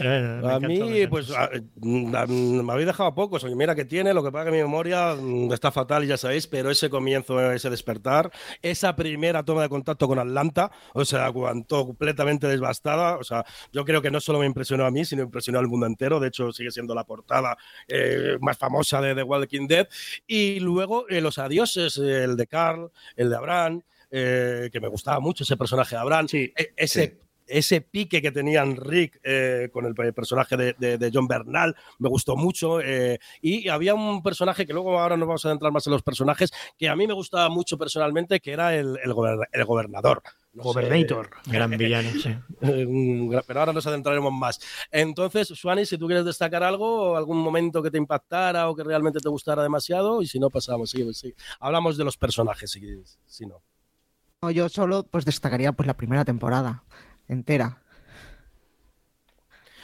Pero A mí, pues, a- mm, a- mm, me habéis dejado pocos. Oye, mira que tiene, lo que pasa que mi memoria mm, está fatal, ya sabéis, pero ese comienzo, ese despertar, esa primera toma de contacto con Atlanta, o sea, cuando completamente devastada, o sea, yo creo que no solo me impresionó a mí, sino impresionó al mundo entero. De hecho, sigue siendo la portada eh, más famosa de The Walking Dead. Y luego eh, los adioses, el de Carl, el de Abraham, eh, que me gustaba mucho ese personaje de Abraham. Sí, E- ese sí. Ese pique que tenían Rick eh, con el pe- personaje de, de- de John Bernal me gustó mucho. eh, y había un personaje que luego ahora nos vamos a adentrar más en los personajes que a mí me gustaba mucho personalmente, que era el, el gober- el gobernador. no Gobernator. Gran villano, sí. sé, un gra- pero ahora nos adentraremos más. Entonces, Suani, si tú quieres destacar algo, algún momento que te impactara o que realmente te gustara demasiado, y si no, pasamos. Sí, sí. Hablamos de los personajes, si, si no. No, yo solo pues destacaría pues la primera temporada entera.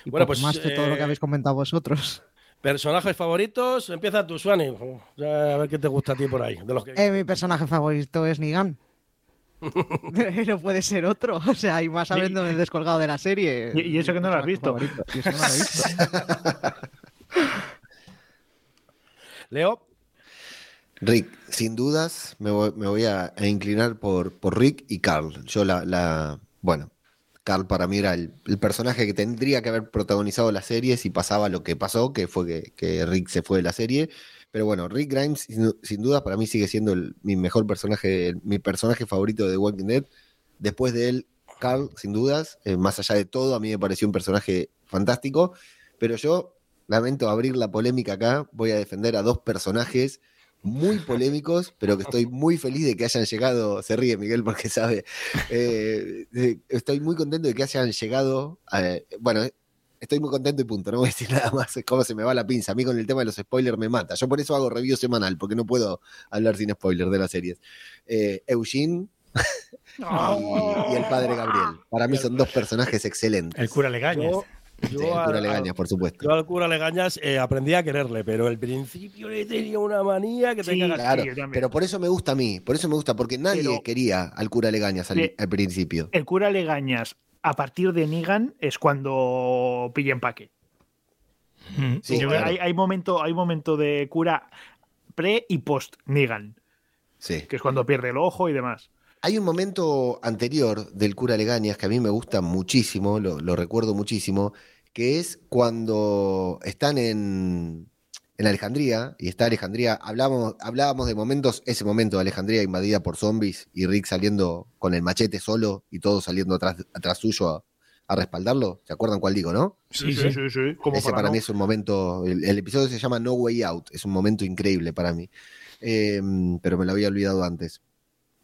Y Bueno, pues, más de todo lo eh, que habéis comentado vosotros. Personajes favoritos, empieza tú, Suani. Ya, a ver qué te gusta a ti por ahí. De los que... Eh, mi personaje favorito es Negan. no puede ser otro. O sea, y más habiéndome descolgado de la serie. Y- y eso que no lo has visto. Y eso que no lo he visto. Leo, Rick, sin dudas me voy, me voy a, a inclinar por, por Rick y Carl. Yo la, la bueno, Carl para mí era el, personaje que tendría que haber protagonizado la serie si pasaba lo que pasó, que fue que, Rick se fue de la serie. Pero bueno, Rick Grimes sin, sin duda para mí sigue siendo mi mejor personaje, mi personaje favorito de Walking Dead. Después de él, Carl, sin dudas, eh, más allá de todo, a mí me pareció un personaje fantástico. Pero yo lamento abrir la polémica acá, voy a defender a dos personajes muy polémicos, pero que estoy muy feliz de que hayan llegado, se ríe Miguel porque sabe, eh, estoy muy contento de que hayan llegado, a- bueno, estoy muy contento y punto, no voy a decir nada más, es como se me va la pinza, a mí con el tema de los spoilers me mata, yo por eso hago review semanal, porque no puedo hablar sin spoilers de las series. Eh, Eugene y, y el padre Gabriel, para mí son dos personajes excelentes. El cura Legañas. yo, yo Sí, el a- cura Legañas, por supuesto. yo al cura Legañas eh, aprendí a quererle, pero al principio le tenía una manía que te Sí. Claro, yo también. pero por eso me gusta a mí, por eso me gusta, porque nadie Pero- quería al cura Legañas al, al principio. El cura Legañas, a partir de Negan, es cuando pilla empaque. Mm. Sí, Yo- claro. hay, hay momento, hay momento de cura pre y post Negan, Sí. que es cuando pierde el ojo y demás. Hay un momento anterior del cura Legañas que a mí me gusta muchísimo, lo, lo recuerdo muchísimo, que es cuando están en, en Alejandría, y está Alejandría, hablábamos, hablábamos de momentos, ese momento de Alejandría invadida por zombies y Rick saliendo con el machete solo y todos saliendo atrás, atrás suyo a, a respaldarlo. ¿Se acuerdan cuál digo, no? Sí, sí, sí. sí. Como Ese para no? mí es un momento, el, el episodio se llama No Way Out, es un momento increíble para mí, Eh, pero me lo había olvidado antes.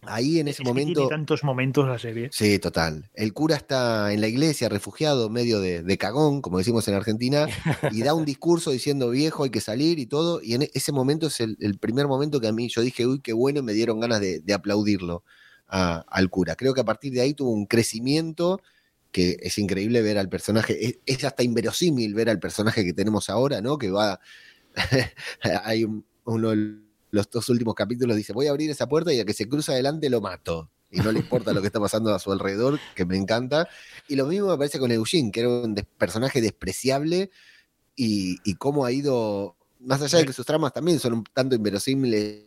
Ahí en ese Es que momento... tiene tantos momentos la serie. Sí, total. El cura está en la iglesia, refugiado, medio de, de cagón, como decimos en Argentina, y da un discurso diciendo viejo, hay que salir y todo. Y en ese momento es el, el primer momento que a mí yo dije, uy, qué bueno, y me dieron ganas de, de aplaudirlo a- al cura. Creo que a partir de ahí tuvo un crecimiento que es increíble ver al personaje. Es, es hasta inverosímil ver al personaje que tenemos ahora, ¿no? Que va. hay un- uno los dos últimos capítulos dice: Voy a abrir esa puerta y a que se cruza adelante lo mato y no le importa lo que está pasando a su alrededor, que me encanta. Y lo mismo me parece con Eugene, que era un des- personaje despreciable y, y cómo ha ido, más allá de que sus tramas también son un tanto inverosímiles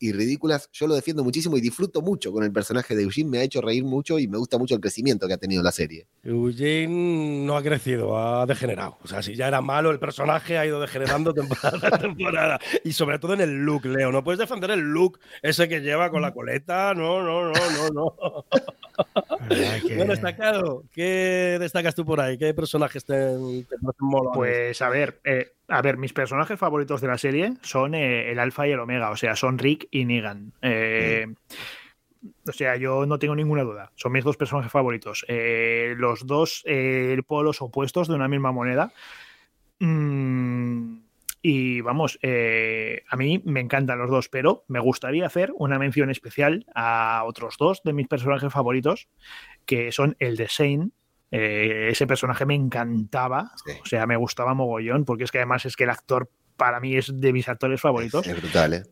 y ridículas, yo lo defiendo muchísimo y disfruto mucho con el personaje de Eugene, me ha hecho reír mucho y me gusta mucho el crecimiento que ha tenido la serie. Eugene no ha crecido, ha degenerado. O sea, si ya era malo el personaje, ha ido degenerando temporada tras temporada. Y sobre todo en el look, Leo. No puedes defender el look ese que lleva con la coleta. No, no, no, no, no. Que- Bueno, destacado. ¿Qué destacas tú por ahí? ¿Qué personajes te, te parecen? Pues a ver, eh, a ver, mis personajes favoritos de la serie son eh, el Alfa y el Omega, o sea, son Rick y Negan. Eh, O sea, yo no tengo ninguna duda. Son mis dos personajes favoritos. Eh, los dos polos opuestos de una misma moneda. Mm, y vamos, a mí me encantan los dos, pero me gustaría hacer una mención especial a otros dos de mis personajes favoritos, que son el de Shane. Eh, ese personaje me encantaba, Sí. o sea, me gustaba mogollón, porque es que además es que el actor para mí es de mis actores favoritos. Es brutal, ¿eh?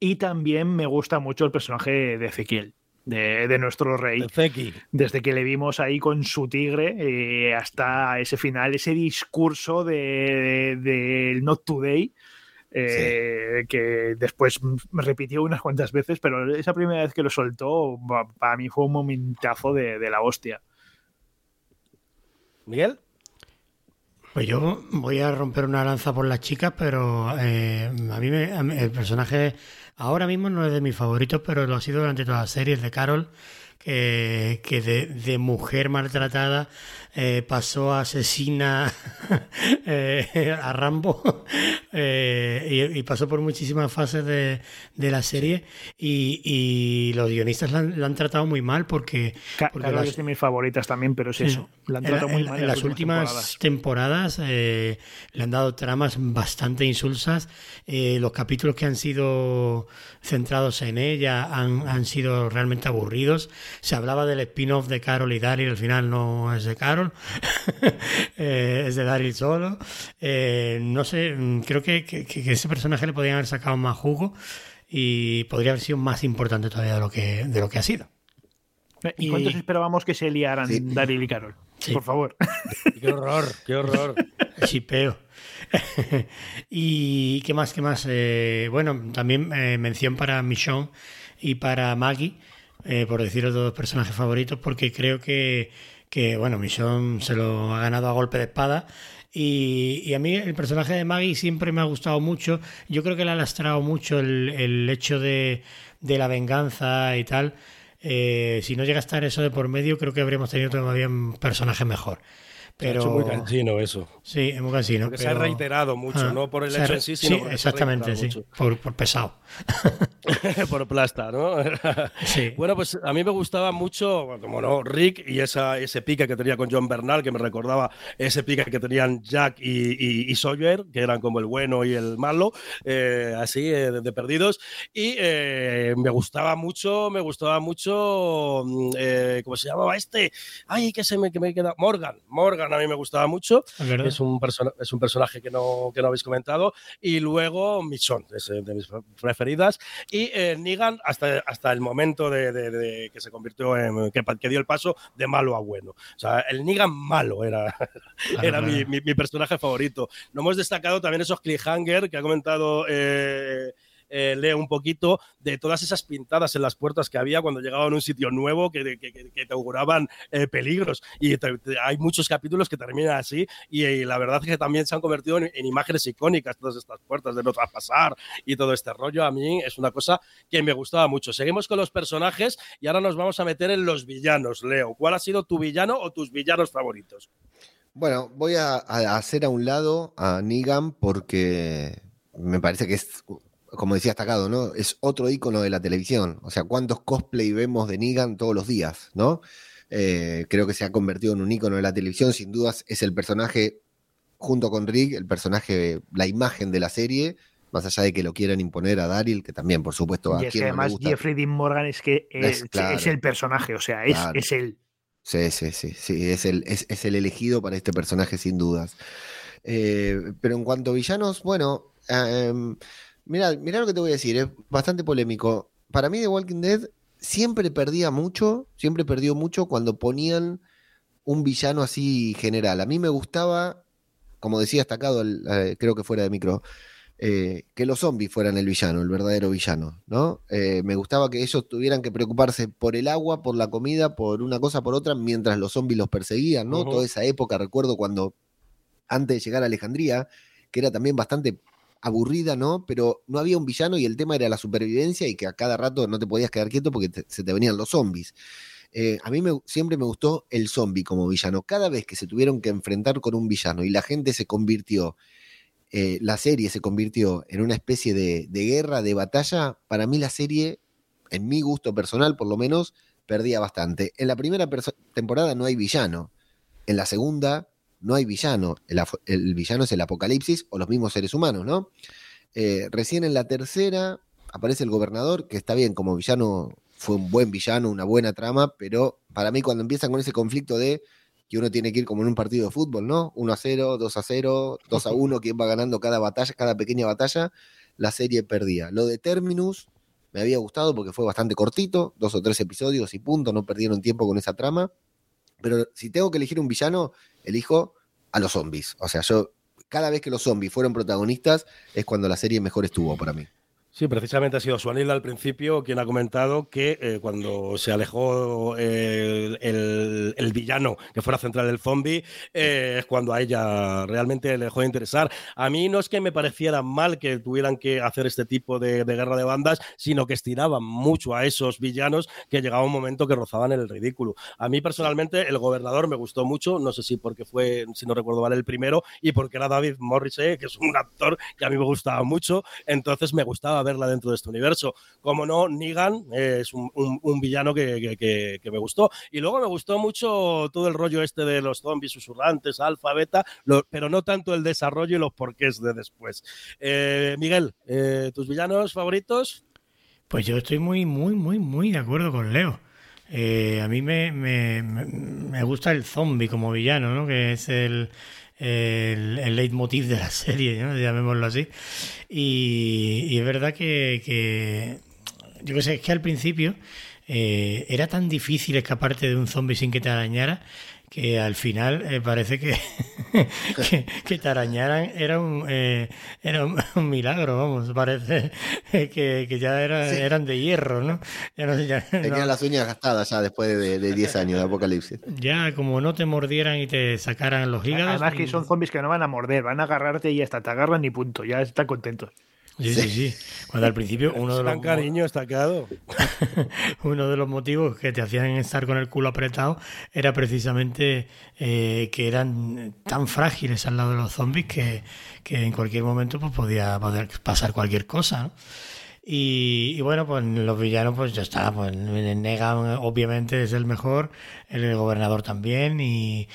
Y también me gusta mucho el personaje de Ezequiel, de, de nuestro rey. El Zeki. Desde que le vimos ahí con su tigre eh, hasta ese final, ese discurso del de, del Not Today, eh, que después me repitió unas cuantas veces, pero esa primera vez que lo soltó, pa- para mí fue un momentazo de, de la hostia. ¿Miguel? Pues yo voy a romper una lanza por las chicas, pero eh, a mí me- el personaje Ahora mismo no es de mis favoritos, pero lo ha sido durante todas las series de Carol que, de, mujer maltratada eh, pasó a asesina eh, a Rambo eh, y, y, pasó por muchísimas fases de, de la serie y, y, los guionistas la han, la han, tratado muy mal porque... porque Carol las, es de mis favoritas también, pero es eso. La han tratado en, muy en, mal en las últimas temporadas, temporadas le han dado tramas bastante insulsas. los capítulos que han sido centrados en ella han, han sido realmente aburridos se hablaba del spin-off de Carol y Daryl, al final no es de Carol, eh, es de Daryl solo. Eh, no sé, creo que, que, que, ese personaje le podrían haber sacado más jugo y podría haber sido más importante todavía de lo que, de lo que ha sido. ¿Y, ¿Y cuántos esperábamos que se liaran sí. Daryl y Carol? Sí. Por favor. Qué horror, qué horror. Chipeo. y qué más, qué más. Eh, bueno, también eh, mención para Michonne y para Maggie eh, por decir los dos personajes favoritos, porque creo que, que bueno, Michonne se lo ha ganado a golpe de espada. Y, y, a mí el personaje de Maggie siempre me ha gustado mucho. Yo creo que le ha lastrado mucho el, el hecho de, de, la venganza y tal. Eh, si no llega a estar eso de por medio, creo que habríamos tenido todavía un personaje mejor. Pero... Es muy cansino eso. Sí, es muy cansino. Porque pero... se ha reiterado mucho, ah, no por el hecho en sí, sino sí, exactamente, sí. Por, por, pesado. por plasta, ¿no? sí. Bueno, pues a mí me gustaba mucho, como no, Rick y esa, ese pique que tenía con John Bernal, que me recordaba ese pique que tenían Jack y, y, y Sawyer, que eran como el bueno y el malo, eh, así, eh, de, de, perdidos. Y eh, me gustaba mucho, me gustaba mucho, mm, eh, ¿cómo se llamaba este? Ay, que se me, que me queda. Morgan, Morgan a mí me gustaba mucho. Es un, es un personaje que no, que no habéis comentado. Y luego Michonne, es de mis preferidas. Y eh, Negan hasta, hasta el momento de, de, de, que se convirtió en. Que, que, dio el paso de malo a bueno. O sea, el Negan malo era, era mi, mi, mi, personaje favorito. No hemos destacado también esos cliffhanger que ha comentado. Eh, eh, leo un poquito de todas esas pintadas en las puertas que había cuando llegaban a un sitio nuevo que, que, te auguraban eh, peligros. Y hay muchos capítulos que terminan así y, la verdad es que también se han convertido en, en, imágenes icónicas todas estas puertas de no traspasar y todo este rollo. A mí es una cosa que me gustaba mucho. Seguimos con los personajes y ahora nos vamos a meter en los villanos. Leo, ¿cuál ha sido tu villano o tus villanos favoritos? Bueno, voy a, a hacer a un lado a Negan porque me parece que es como decía destacado, ¿no? Es otro icono de la televisión. O sea, ¿cuántos cosplay vemos de Negan todos los días, ¿no? Eh, creo que se ha convertido en un icono de la televisión. Sin dudas, es el personaje, junto con Rick, el personaje, la imagen de la serie. Más allá de que lo quieran imponer a Daryl, que también, por supuesto, a y es que además no Jeffrey Dean Morgan es que es, es, claro, es el personaje, o sea, es, claro. es él. Sí, sí, sí, sí, es el, es, el elegido para este personaje, sin dudas. Eh, pero en cuanto a villanos, bueno, eh, Mira, mira lo que te voy a decir, es bastante polémico. Para mí The Walking Dead siempre perdía mucho, siempre perdió mucho cuando ponían un villano así general. A mí me gustaba, como decía destacado, eh, creo que fuera de micro, eh, que los zombies fueran el villano, el verdadero villano, ¿no? Eh, me gustaba que ellos tuvieran que preocuparse por el agua, por la comida, por una cosa, por otra, mientras los zombies los perseguían, ¿no? Uh -huh. Toda esa época, recuerdo cuando, antes de llegar a Alejandría, que era también bastante aburrida, ¿no? Pero no había un villano y el tema era la supervivencia y que a cada rato no te podías quedar quieto porque se te venían los zombies. Eh, a mí me, siempre me gustó el zombie como villano. Cada vez que se tuvieron que enfrentar con un villano y la gente se convirtió, eh, la serie se convirtió en una especie de, de guerra, de batalla, para mí la serie, en mi gusto personal por lo menos, perdía bastante. En la primera temporada no hay villano. En la segunda no hay villano. El, el, villano es el apocalipsis o los mismos seres humanos, ¿no? Eh, recién en la tercera aparece el gobernador, que está bien, como villano fue un buen villano, una buena trama, pero para mí cuando empiezan con ese conflicto de que uno tiene que ir como en un partido de fútbol, ¿no? 1 a 0, 2 a 0, 2 a 1, quien va ganando cada batalla, cada pequeña batalla, la serie perdía. Lo de Terminus me había gustado porque fue bastante cortito, dos o tres episodios y punto, no perdieron tiempo con esa trama. Pero si tengo que elegir un villano, elijo a los zombies. O sea, yo, cada vez que los zombies fueron protagonistas, es cuando la serie mejor estuvo para mí. Sí, precisamente ha sido Suanil al principio quien ha comentado que eh, cuando se alejó eh, el, villano que fuera central del zombie, eh, es cuando a ella realmente le dejó de interesar. A mí no es que me pareciera mal que tuvieran que hacer este tipo de, guerra de bandas, sino que estiraban mucho a esos villanos que llegaba un momento que rozaban en el ridículo. A mí personalmente el gobernador me gustó mucho, no sé si porque fue, si no recuerdo mal, el primero y porque era David Morrissey, que es un actor que a mí me gustaba mucho, entonces me gustaba verla dentro de este universo. Como no, Negan es un, villano que, me gustó. Y luego me gustó mucho todo el rollo este de los zombies susurrantes, alfa, beta, pero no tanto el desarrollo y los porqués de después. Eh, Miguel, eh, ¿tus villanos favoritos? Pues yo estoy muy, muy, muy, muy de acuerdo con Leo. Eh, a mí me, me, me, gusta el zombie como villano, ¿no? Que es el, el, leitmotiv de la serie, ¿no? llamémoslo así. Y, es verdad que, yo que sé, es que al principio eh, era tan difícil escaparte de un zombie sin que te arañara que al final eh, parece que, que, te arañaran era un, eh, era un, milagro, vamos, parece que, ya era, eran de hierro, ¿no? Ya no, Tenían las uñas gastadas ya después de 10 años de apocalipsis. Ya, como no te mordieran y te sacaran los hígados. Además que son zombies que no van a morder, van a agarrarte y hasta te agarran y punto, ya están contentos. Sí, sí, sí. Cuando al principio uno de los cariño estacado. uno de los motivos que te hacían estar con el culo apretado era precisamente eh, que eran tan frágiles al lado de los zombies que, en cualquier momento pues podía poder pasar cualquier cosa, Y, y, bueno, pues los villanos, pues ya está. Pues Negan, obviamente, es el mejor, el gobernador también, y,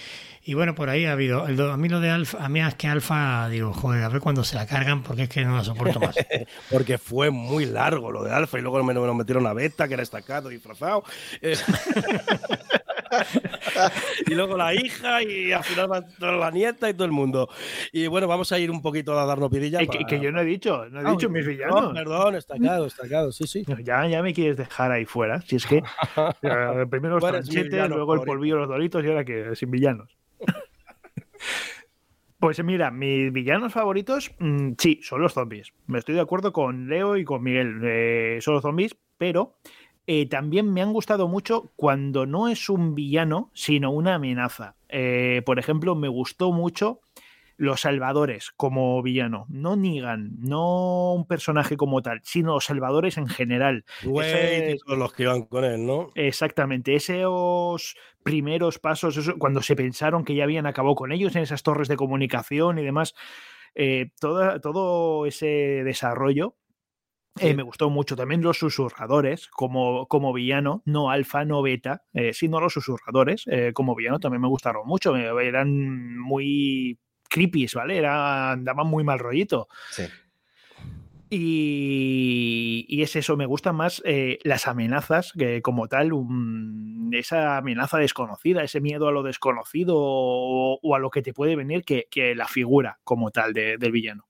y bueno, por ahí ha habido. El, a mí lo de Alfa, a mí es que Alfa, digo, joder, a ver cuando se la cargan porque es que no la soporto más. porque fue muy largo lo de Alfa y luego me, lo metieron a Beta, que era destacado, disfrazado. Eh, y luego la hija y al final la nieta y todo el mundo. Y bueno, vamos a ir un poquito a darnos pirilla. Que, yo no he dicho, no he dicho mis villanos. perdón, destacado, destacado, sí, sí. Ya, ya me quieres dejar ahí fuera. Si es que primero los tranchetes, luego el polvillo, los doritos y ahora que sin villanos. Pues mira, mis villanos favoritos, mm, sí, son los zombies. Me estoy de acuerdo con Leo y con Miguel. Eh, son los zombies, pero eh, también me han gustado mucho cuando no es un villano, sino una amenaza. Eh, por ejemplo, me gustó mucho los salvadores como villano, no Negan, no un personaje como tal, sino los salvadores en general. todos los que iban con él, ¿no? Exactamente, esos primeros pasos, cuando se pensaron que ya habían acabado con ellos en esas torres de comunicación y demás, eh, todo, ese desarrollo eh, me gustó mucho también los susurradores como, como villano, no alfa, no beta, eh, sino los susurradores como villano también me gustaron mucho, eran muy creepy, ¿vale? Era, andaban muy mal rollito. Sí. Y, es eso, me gustan más eh, las amenazas que como tal, esa amenaza desconocida, ese miedo a lo desconocido o, a lo que te puede venir que, la figura como tal del villano.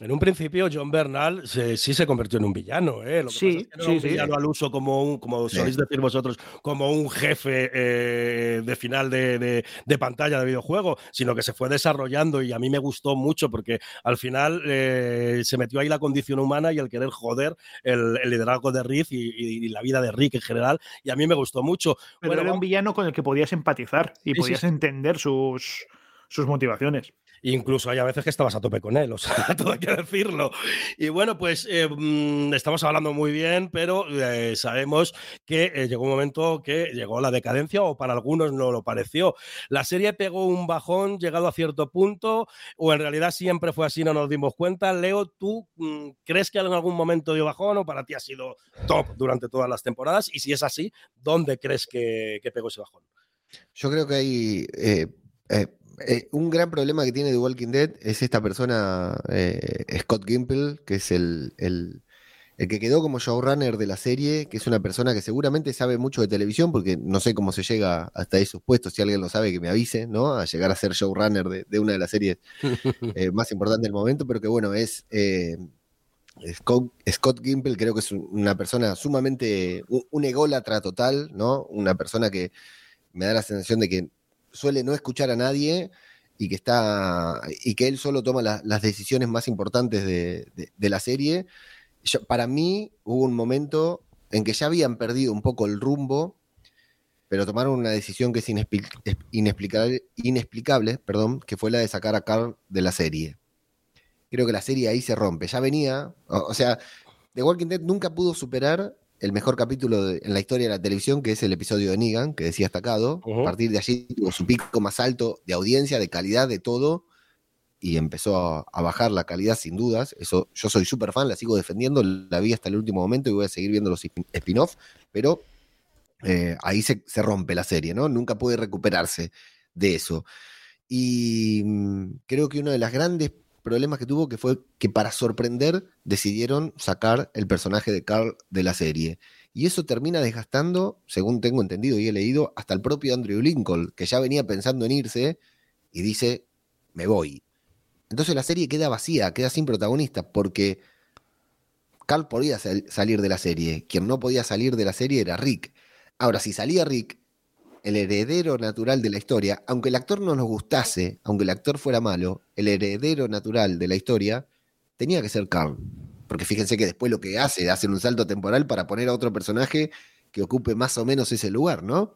En un principio, John Bernal sí se convirtió en un villano, ¿eh? Lo que sí, pasa es que no sí, al uso como un, como soléis decir vosotros, como un jefe eh, de final de, pantalla de videojuego, sino que se fue desarrollando y a mí me gustó mucho porque al final eh, se metió ahí la condición humana y el querer joder el, liderazgo de Rick y, la vida de Rick en general, y a mí me gustó mucho. Pero era un villano con el que podías empatizar y podías entender sus, sus motivaciones. Incluso hay a veces que estabas a tope con él, o sea, todo hay que decirlo. Y bueno, pues eh, mm, estamos hablando muy bien, pero eh, sabemos que eh, llegó un momento que llegó la decadencia o para algunos no lo pareció. La serie pegó un bajón llegado a cierto punto o en realidad siempre fue así, no nos dimos cuenta. Leo, ¿tú mm, crees que en algún momento dio bajón o para ti ha sido top durante todas las temporadas? Y si es así, ¿dónde crees que, pegó ese bajón? Yo creo que hay un gran problema que tiene The Walking Dead es esta persona, eh, Scott Gimple, que es el, el, que quedó como showrunner de la serie, que es una persona que seguramente sabe mucho de televisión, porque no sé cómo se llega hasta esos puestos, si alguien lo sabe que me avise, ¿no? A llegar a ser showrunner de, de una de las series eh, más importantes del momento, pero que bueno, es... Scott, Scott, Gimple creo que es una persona sumamente, un, un ególatra total, ¿no? Una persona que me da la sensación de que suele no escuchar a nadie y que está y que él solo toma las decisiones más importantes de, la serie. para mí hubo un momento en que ya habían perdido un poco el rumbo, pero tomaron una decisión que es- inexplicable, inexplicable perdón, que fue la de sacar a Carl de la serie. Creo que la serie ahí se rompe. Ya venía, o, o sea, The Walking Dead nunca pudo superar el mejor capítulo de- en la historia de la televisión, que es el episodio de Negan, que decía destacado. Ujú. A partir de allí tuvo su pico más alto de audiencia, de calidad, de todo y empezó a, a bajar la calidad sin dudas. Eso, yo soy súper fan, la sigo defendiendo, la vi hasta el último momento y voy a seguir viendo los spin- spin-off, pero eh, ahí se, se rompe la serie, ¿no? Nunca puede recuperarse de eso. Y mm, creo que uno de los grandes problemas que tuvo que fue que para sorprender decidieron sacar el personaje de Carl de la serie. Y eso termina desgastando, según tengo entendido y he leído, hasta el propio Andrew Lincoln, que ya venía pensando en irse y dice, me voy. Entonces la serie queda vacía, queda sin protagonista, porque Carl podía sal- salir de la serie. Quien no podía salir de la serie era Rick. Ahora, si salía Rick, el heredero natural de la historia, aunque el actor no nos gustase, aunque el actor fuera malo, el heredero natural de la historia tenía que ser Carl. Porque fíjense que después lo que hace, hace un salto temporal para poner a otro personaje que ocupe más o menos ese lugar, ¿no?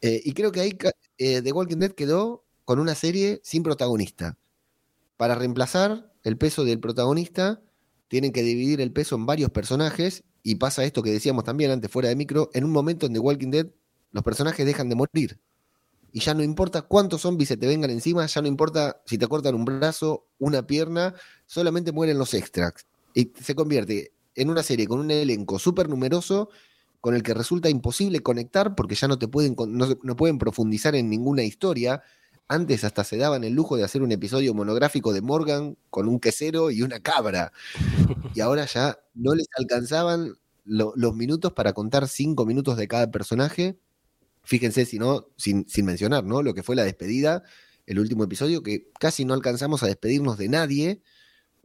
Eh, y creo que ahí eh, The Walking Dead quedó con una serie sin protagonista. Para reemplazar el peso del protagonista, tienen que dividir el peso en varios personajes y pasa esto que decíamos también antes fuera de micro, en un momento en The Walking Dead los personajes dejan de morir. Y ya no importa cuántos zombies se te vengan encima, ya no importa si te cortan un brazo, una pierna, solamente mueren los extras. Y se convierte en una serie con un elenco súper numeroso con el que resulta imposible conectar porque ya no te pueden no, no pueden profundizar en ninguna historia. Antes hasta se daban el lujo de hacer un episodio monográfico de Morgan con un quesero y una cabra. Y ahora ya no les alcanzaban lo- los minutos para contar cinco minutos de cada personaje. Fíjense, si no, sin, sin mencionar, ¿no? Lo que fue la despedida, el último episodio, que casi no alcanzamos a despedirnos de nadie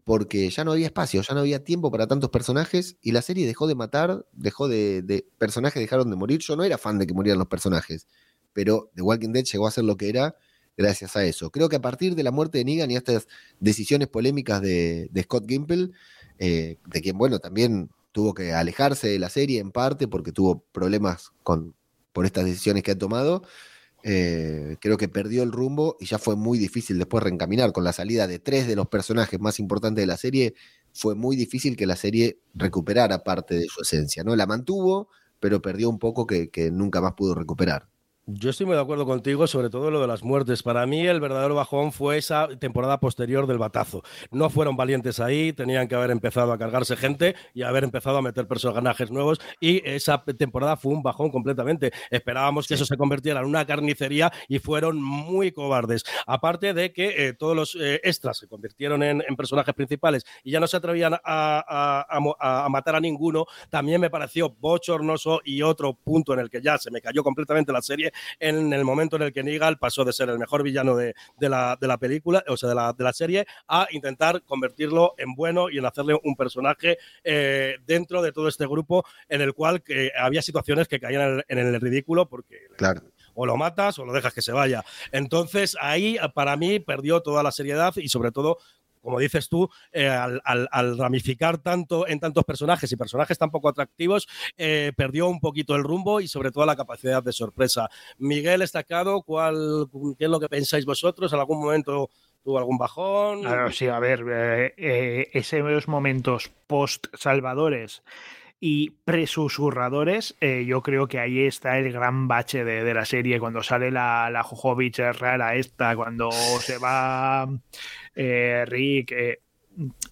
porque ya no había espacio, ya no había tiempo para tantos personajes y la serie dejó de matar, dejó de, personajes dejaron de morir. Yo no era fan de que murieran los personajes, pero The Walking Dead llegó a ser lo que era gracias a eso. Creo que a partir de la muerte de Negan y estas decisiones polémicas de, de Scott Gimple, eh, de quien, bueno, también tuvo que alejarse de la serie en parte porque tuvo problemas con, por estas decisiones que ha tomado, eh, creo que perdió el rumbo y ya fue muy difícil después reencaminar con la salida de tres de los personajes más importantes de la serie. Fue muy difícil que la serie recuperara parte de su esencia, ¿no? La mantuvo, pero perdió un poco que, que nunca más pudo recuperar. Yo estoy muy de acuerdo contigo, sobre todo lo de las muertes. Para mí el verdadero bajón fue esa temporada posterior del batazo. No fueron valientes ahí, tenían que haber empezado a cargarse gente y haber empezado a meter personajes nuevos y esa temporada fue un bajón completamente. Esperábamos que eso se convirtiera en una carnicería y fueron muy cobardes. Aparte de que eh, todos los eh, extras se convirtieron en, en, personajes principales y ya no se atrevían a, a, a, a matar a ninguno, también me pareció bochornoso y otro punto en el que ya se me cayó completamente la serie en el momento en el que Negan pasó de ser el mejor villano de, de, la, de la, película, o sea, de la, de la, serie, a intentar convertirlo en bueno y en hacerle un personaje eh, dentro de todo este grupo en el cual que había situaciones que caían en el, en el ridículo porque claro. o lo matas o lo dejas que se vaya. Entonces ahí para mí perdió toda la seriedad y sobre todo como dices tú, eh, al, ramificar tanto en tantos personajes y personajes tan poco atractivos, eh, perdió un poquito el rumbo y sobre todo la capacidad de sorpresa. Miguel Estacado, ¿cuál, ¿qué es lo que pensáis vosotros? ¿En algún momento tuvo algún bajón? Sí, a ver, eh, esos momentos post-salvadores y presusurradores, eh, yo creo que ahí está el gran bache de, de la serie, cuando sale la, la Jojovich rara esta, cuando se va eh, Rick, eh,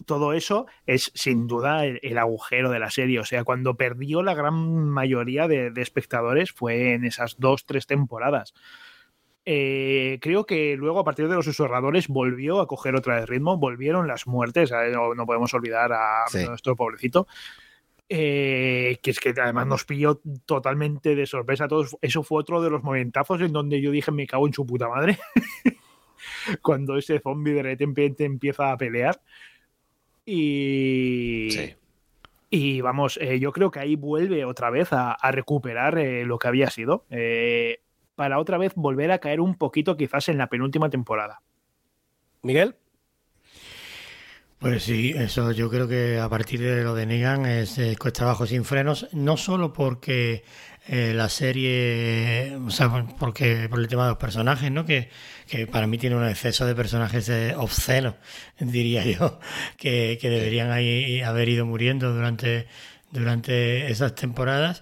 todo eso es sin duda el, el, agujero de la serie, o sea, cuando perdió la gran mayoría de, de espectadores fue en esas dos, tres temporadas. Eh, creo que luego a partir de los susurradores volvió a coger otra vez ritmo, volvieron las muertes, no, no podemos olvidar a sí. nuestro pobrecito, eh, que es que además nos pilló totalmente de sorpresa a todos. Eso fue otro de los momentazos en donde yo dije, me cago en su puta madre. Cuando ese zombie de repente empieza a pelear. Y. Sí. Y vamos, eh, yo creo que ahí vuelve otra vez a, a recuperar eh, lo que había sido. Para otra vez volver a caer un poquito, quizás en la penúltima temporada. Miguel. Pues sí, eso yo creo que a partir de lo de Negan es eh, cuesta abajo sin frenos, no solo porque eh, la serie, o sea, porque por el tema de los personajes, ¿no? Que, que para mí tiene un exceso de personajes eh, obscenos, diría yo, que, que deberían ahí haber ido muriendo durante, durante esas temporadas,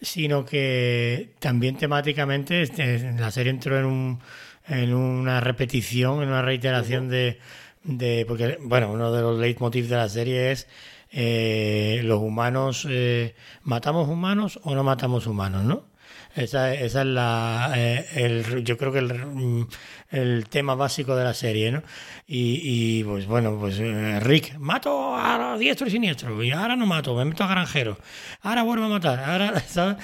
sino que también temáticamente este, la serie entró en, un, en una repetición, en una reiteración de de porque bueno uno de los leitmotivs de la serie es eh, los humanos eh, matamos humanos o no matamos humanos no esa, esa es la eh, el, yo creo que el, el, tema básico de la serie no y, y pues bueno pues eh, Rick mato a diestro y siniestro y ahora no mato me meto a granjero ahora vuelvo a matar ahora ¿sabes?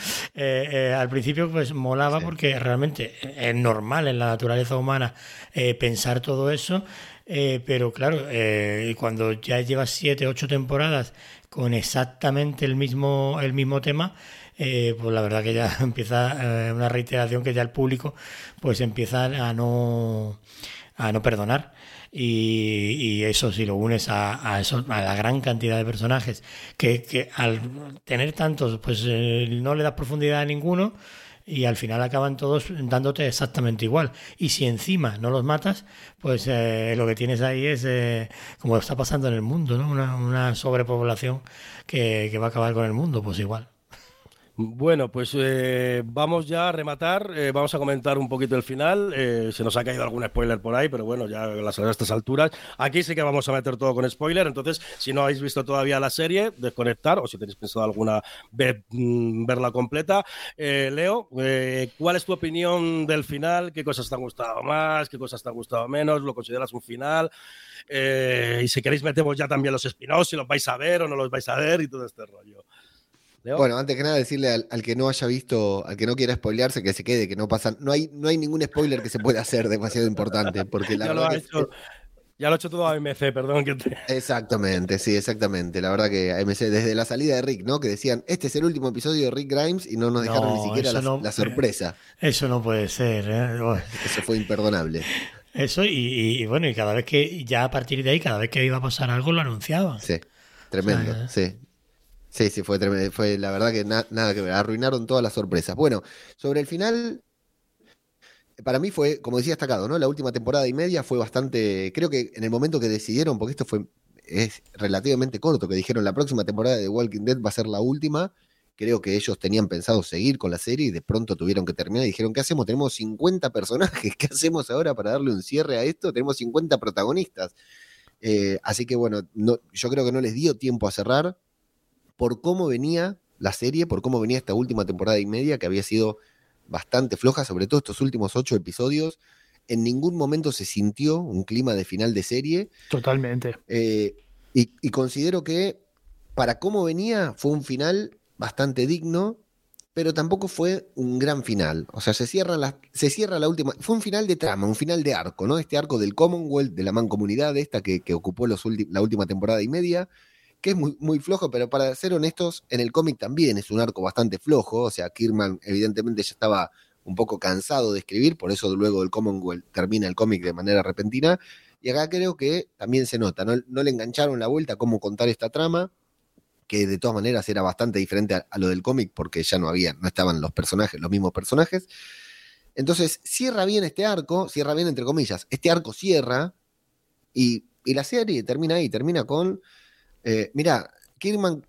Al principio pues molaba sí. porque realmente es normal en la naturaleza humana pensar todo eso eh, pero claro, eh, cuando ya llevas siete, ocho temporadas con exactamente el mismo, el mismo tema, eh, pues la verdad que ya empieza eh, una reiteración que ya el público pues empieza a no, a no perdonar. Y, eso si lo unes a, a, eso, a la gran cantidad de personajes que, que al tener tantos pues eh, no le das profundidad a ninguno y al final acaban todos dándote exactamente igual. Y si encima no los matas, pues eh, lo que tienes ahí es, eh, como está pasando en el mundo, ¿no? una, una sobrepoblación que, que va a acabar con el mundo, pues igual. Bueno, pues eh, vamos ya a rematar, eh, vamos a comentar un poquito el final. Eh, se nos ha caído algún spoiler por ahí, pero bueno, ya las, a estas alturas. Aquí sí que vamos a meter todo con spoiler, entonces si no habéis visto todavía la serie, desconectar o si tenéis pensado alguna vez mm, verla completa. Eh, Leo, eh, ¿cuál es tu opinión del final? ¿Qué cosas te han gustado más? ¿Qué cosas te han gustado menos? ¿Lo consideras un final? Y si queréis metemos ya también los spin-offs, si los vais a ver o no los vais a ver y todo este rollo. ¿Leo? Bueno, antes que nada decirle al, al, que no haya visto, al que no quiera spoilearse, que se quede, que no pasa, no hay, no hay ningún spoiler que se pueda hacer demasiado importante, porque la ya verdad lo ha hecho, que... ya lo ha hecho todo AMC, perdón que te... Exactamente, sí, exactamente. La verdad que AMC, desde la salida de Rick, ¿no? Que decían, este es el último episodio de Rick Grimes y no nos dejaron no, ni siquiera la, no, la, sorpresa. Eso no puede ser, ¿eh? Eso fue imperdonable. Eso, y, y, bueno, y cada vez que, ya a partir de ahí, cada vez que iba a pasar algo, lo anunciaban. Sí, tremendo, o sea, sí. Sí, sí, fue tremendo. Fue la verdad que na nada que ver. Arruinaron todas las sorpresas. Bueno, sobre el final, para mí fue, como decía, destacado, ¿no? La última temporada y media fue bastante. Creo que en el momento que decidieron, porque esto fue es relativamente corto, que dijeron la próxima temporada de Walking Dead va a ser la última. Creo que ellos tenían pensado seguir con la serie y de pronto tuvieron que terminar y dijeron, ¿qué hacemos? Tenemos 50 personajes, ¿qué hacemos ahora para darle un cierre a esto? Tenemos 50 protagonistas. Eh, así que bueno, no, yo creo que no les dio tiempo a cerrar por cómo venía la serie, por cómo venía esta última temporada y media, que había sido bastante floja, sobre todo estos últimos ocho episodios. En ningún momento se sintió un clima de final de serie. Totalmente. Eh, y, y, considero que para cómo venía fue un final bastante digno, pero tampoco fue un gran final. O sea, se cierra la, se cierra la última. Fue un final de trama, un final de arco, ¿no? Este arco del Commonwealth, de la mancomunidad esta que, que ocupó los la última temporada y media que es muy, muy flojo, pero para ser honestos, en el cómic también es un arco bastante flojo, o sea, Kirman evidentemente ya estaba un poco cansado de escribir, por eso luego del Commonwealth termina el cómic de manera repentina, y acá creo que también se nota, no, no le engancharon la vuelta a cómo contar esta trama, que de todas maneras era bastante diferente a, a lo del cómic, porque ya no había, no estaban los personajes, los mismos personajes. Entonces, cierra bien este arco, cierra bien entre comillas, este arco cierra, y, y la serie termina ahí, termina con eh, mira, Kirkman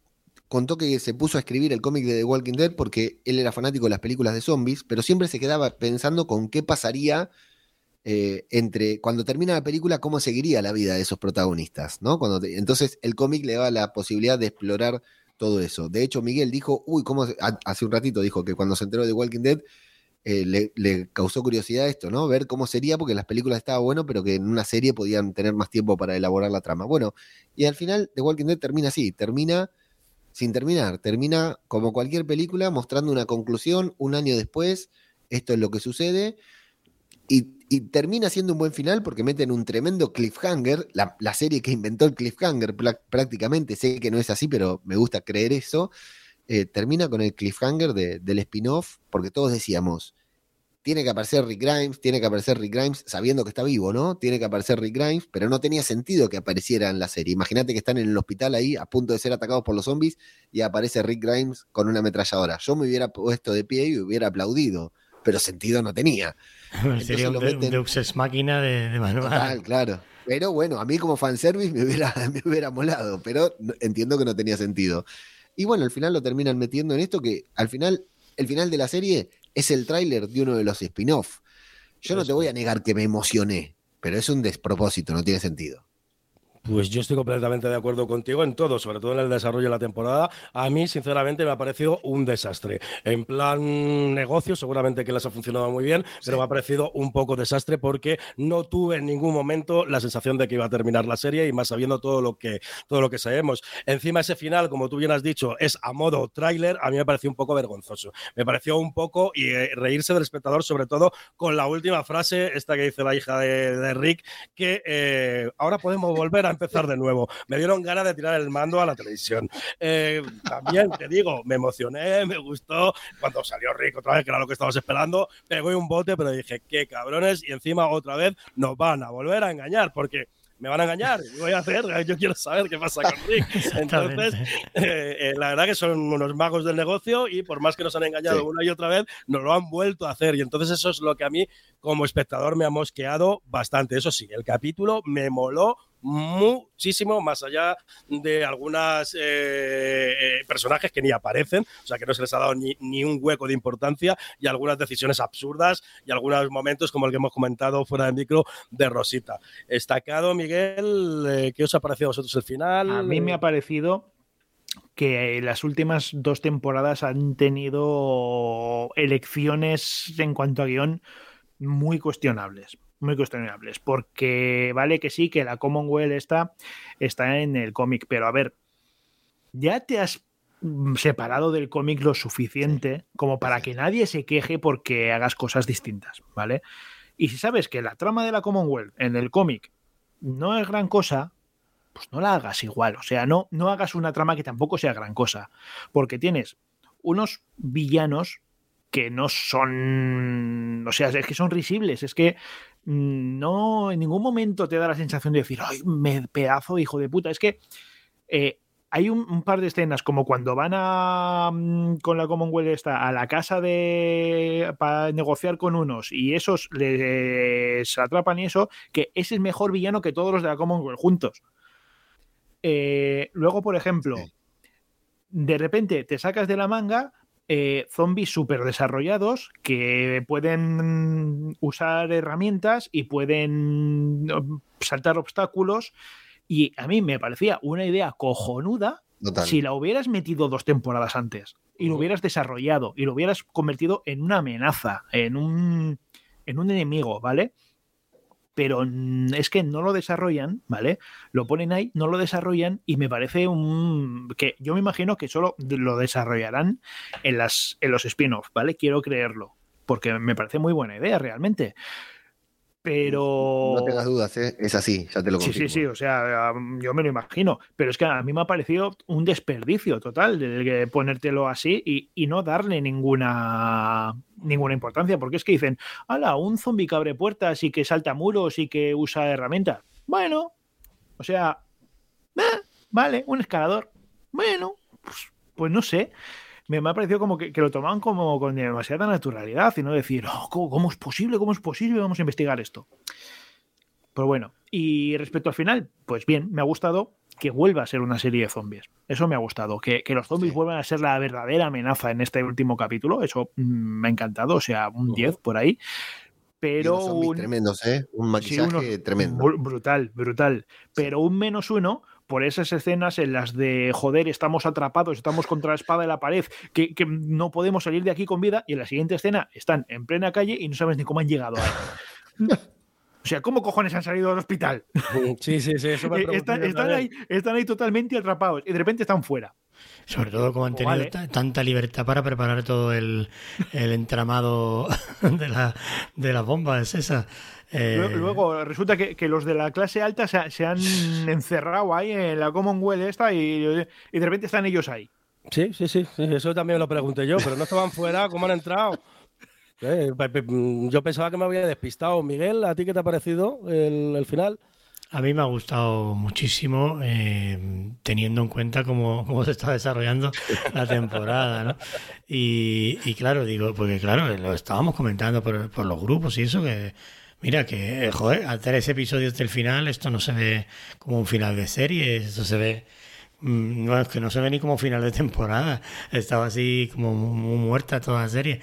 contó que se puso a escribir el cómic de The Walking Dead porque él era fanático de las películas de zombies, pero siempre se quedaba pensando con qué pasaría eh, entre cuando termina la película, cómo seguiría la vida de esos protagonistas, ¿no? Cuando entonces el cómic le daba la posibilidad de explorar todo eso. De hecho, Miguel dijo, uy, ¿cómo? Hace un ratito dijo que cuando se enteró de The Walking Dead eh, le, causó curiosidad esto, ¿no? Ver cómo sería, porque las películas estaban bueno, pero que en una serie podían tener más tiempo para elaborar la trama. Bueno, y al final The Walking Dead termina así, termina sin terminar, termina como cualquier película mostrando una conclusión un año después, esto es lo que sucede, y, y termina siendo un buen final porque meten un tremendo cliffhanger, la, la serie que inventó el cliffhanger prácticamente, sé que no es así, pero me gusta creer eso, eh, termina con el cliffhanger de, del spin-off, porque todos decíamos, tiene que aparecer Rick Grimes, tiene que aparecer Rick Grimes sabiendo que está vivo, ¿no? Tiene que aparecer Rick Grimes, pero no tenía sentido que apareciera en la serie. Imagínate que están en el hospital ahí a punto de ser atacados por los zombies y aparece Rick Grimes con una ametralladora. Yo me hubiera puesto de pie y hubiera aplaudido, pero sentido no tenía. Sería un, Deux Ex Máquina de, de manual. Total, claro. Pero bueno, a mí como fanservice me hubiera, me hubiera molado, pero entiendo que no tenía sentido. Y bueno, al final lo terminan metiendo en esto que al final, el final de la serie es el tráiler de uno de los spin-off. Yo no te voy a negar que me emocioné, pero es un despropósito, no tiene sentido. Pues yo estoy completamente de acuerdo contigo en todo, sobre todo en el desarrollo de la temporada. A mí, sinceramente, me ha parecido un desastre. En plan negocio, seguramente que les ha funcionado muy bien, pero me ha parecido un poco desastre porque no tuve en ningún momento la sensación de que iba a terminar la serie y más sabiendo todo lo que, todo lo que sabemos. Encima, ese final, como tú bien has dicho, es a modo tráiler, a mí me pareció un poco vergonzoso. Me pareció un poco y eh, reírse del espectador, sobre todo con la última frase, esta que dice la hija de, Rick, que eh, ahora podemos volver a empezar de nuevo. Me dieron ganas de tirar el mando a la televisión. Eh, también te digo, me emocioné, me gustó. Cuando salió Rick otra vez, que era lo que estabas esperando, pegó un bote, pero dije, qué cabrones. Y encima otra vez nos van a volver a engañar, porque me van a engañar, ¿qué voy a hacer? Yo quiero saber qué pasa con Rick. Entonces, eh, eh, la verdad que son unos magos del negocio y por más que nos han engañado una y otra vez, nos lo han vuelto a hacer. Y entonces eso es lo que a mí como espectador me ha mosqueado bastante. Eso sí, el capítulo me moló muchísimo más allá de algunos eh, eh, personajes que ni aparecen, o sea que no se les ha dado ni, un hueco de importancia y algunas decisiones absurdas y algunos momentos como el que hemos comentado fuera del micro de Rosita. Estacado, Miguel, eh, ¿qué os ha parecido a vosotros el final? A mí me ha parecido que las últimas dos temporadas han tenido elecciones en cuanto a guion muy cuestionables muy cuestionables, porque vale que sí, que la Commonwealth está, está en el cómic, pero a ver, ya te has separado del cómic lo suficiente como para que nadie se queje porque hagas cosas distintas, ¿vale? Y si sabes que la trama de la Commonwealth en el cómic no es gran cosa, pues no la hagas igual, o sea, no, no hagas una trama que tampoco sea gran cosa, porque tienes unos villanos que no son, o sea, es que son risibles, es que Mm, no en ningún momento te da la sensación de decir, ay, me pedazo hijo de puta. Es que eh, hay un, par de escenas como cuando van a mm, con la Commonwealth esta a la casa de para negociar con unos y esos les atrapan y eso, que ese es mejor villano que todos los de la Commonwealth juntos. Eh, luego, por ejemplo, de repente te sacas de la manga eh, zombies súper desarrollados que pueden usar herramientas y pueden mm, saltar obstáculos. Y a mí me parecía una idea cojonuda si la hubieras metido dos temporadas antes y lo hubieras desarrollado y lo hubieras convertido en una amenaza, en un, en un enemigo, ¿vale? Pero es que no lo desarrollan, ¿vale? Lo ponen ahí, no lo desarrollan y me parece un... que yo me imagino que solo lo desarrollarán en, las, en los spin-offs, ¿vale? Quiero creerlo, porque me parece muy buena idea realmente. Pero. No tengas dudas, ¿eh? es así, ya te lo confirmo. Sí, sí, sí, o sea, yo me lo imagino. Pero es que a mí me ha parecido un desperdicio total de ponértelo así y, no darle ninguna, ninguna importancia. Porque es que dicen, ¡hala! Un zombie que abre puertas y que salta muros y que usa herramientas. Bueno, o sea, eh, vale, un escalador. Bueno, pues, pues no sé me, ha parecido como que, lo tomaban como con demasiada naturalidad y no decir, oh, ¿cómo, es posible? ¿Cómo es posible? Vamos a investigar esto. Pero bueno, y respecto al final, pues bien, me ha gustado que vuelva a ser una serie de zombies. Eso me ha gustado. Que, los zombies vuelvan a ser la verdadera amenaza en este último capítulo. Eso mm, me ha encantado. O sea, un 10 por ahí. Pero. Un, tremendos, ¿eh? Un maquillaje tremendo. Brutal, brutal. Pero un menos uno por esas escenas en las de, joder, estamos atrapados, estamos contra la espada de la pared, que, no podemos salir de aquí con vida, y en la siguiente escena están en plena calle y no sabes ni cómo han llegado ahí. O sea, ¿cómo cojones han salido del hospital? Sí, sí, sí. Eso me están, ahí, están ahí totalmente atrapados y de repente están fuera. Sobre todo como han tenido tanta libertad para preparar todo el, entramado de, la, de las bombas esas. Eh, luego, resulta que, los de la clase alta se, han encerrado ahí en la Commonwealth esta y, de repente están ellos ahí. Sí, sí, sí, eso también lo pregunté yo, pero no estaban fuera, ¿cómo han entrado? Eh, yo pensaba que me había despistado. Miguel, ¿a ti qué te ha parecido el, el final? A mí me ha gustado muchísimo, eh, teniendo en cuenta cómo, cómo, se está desarrollando la temporada, ¿no? Y, y, claro, digo, porque claro, lo estábamos comentando por, por, los grupos y eso, que mira, que, joder, al tres episodios del final, esto no se ve como un final de serie, esto se ve... mm, No, es que no se ve ni como final de temporada. Estaba así como muy muerta toda la serie.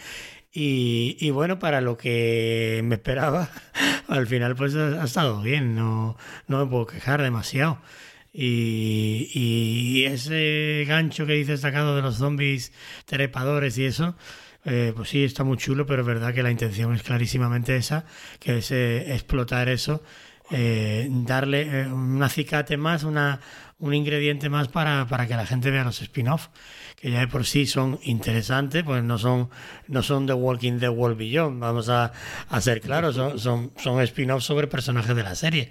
Y, bueno, para lo que me esperaba, al final pues ha, estado bien, no, no me puedo quejar demasiado. Y, y, ese gancho que dice destacado de los zombies trepadores y eso, eh, pues sí, está muy chulo, pero es verdad que la intención es clarísimamente esa, que es eh, explotar eso, eh, darle un acicate más, una, un ingrediente más para, para que la gente vea los spin-off que ya de por sí son interesantes, pues no son, no son The Walking Dead World Beyond, vamos a, a ser claros, son, son, son spin-offs sobre personajes de la serie.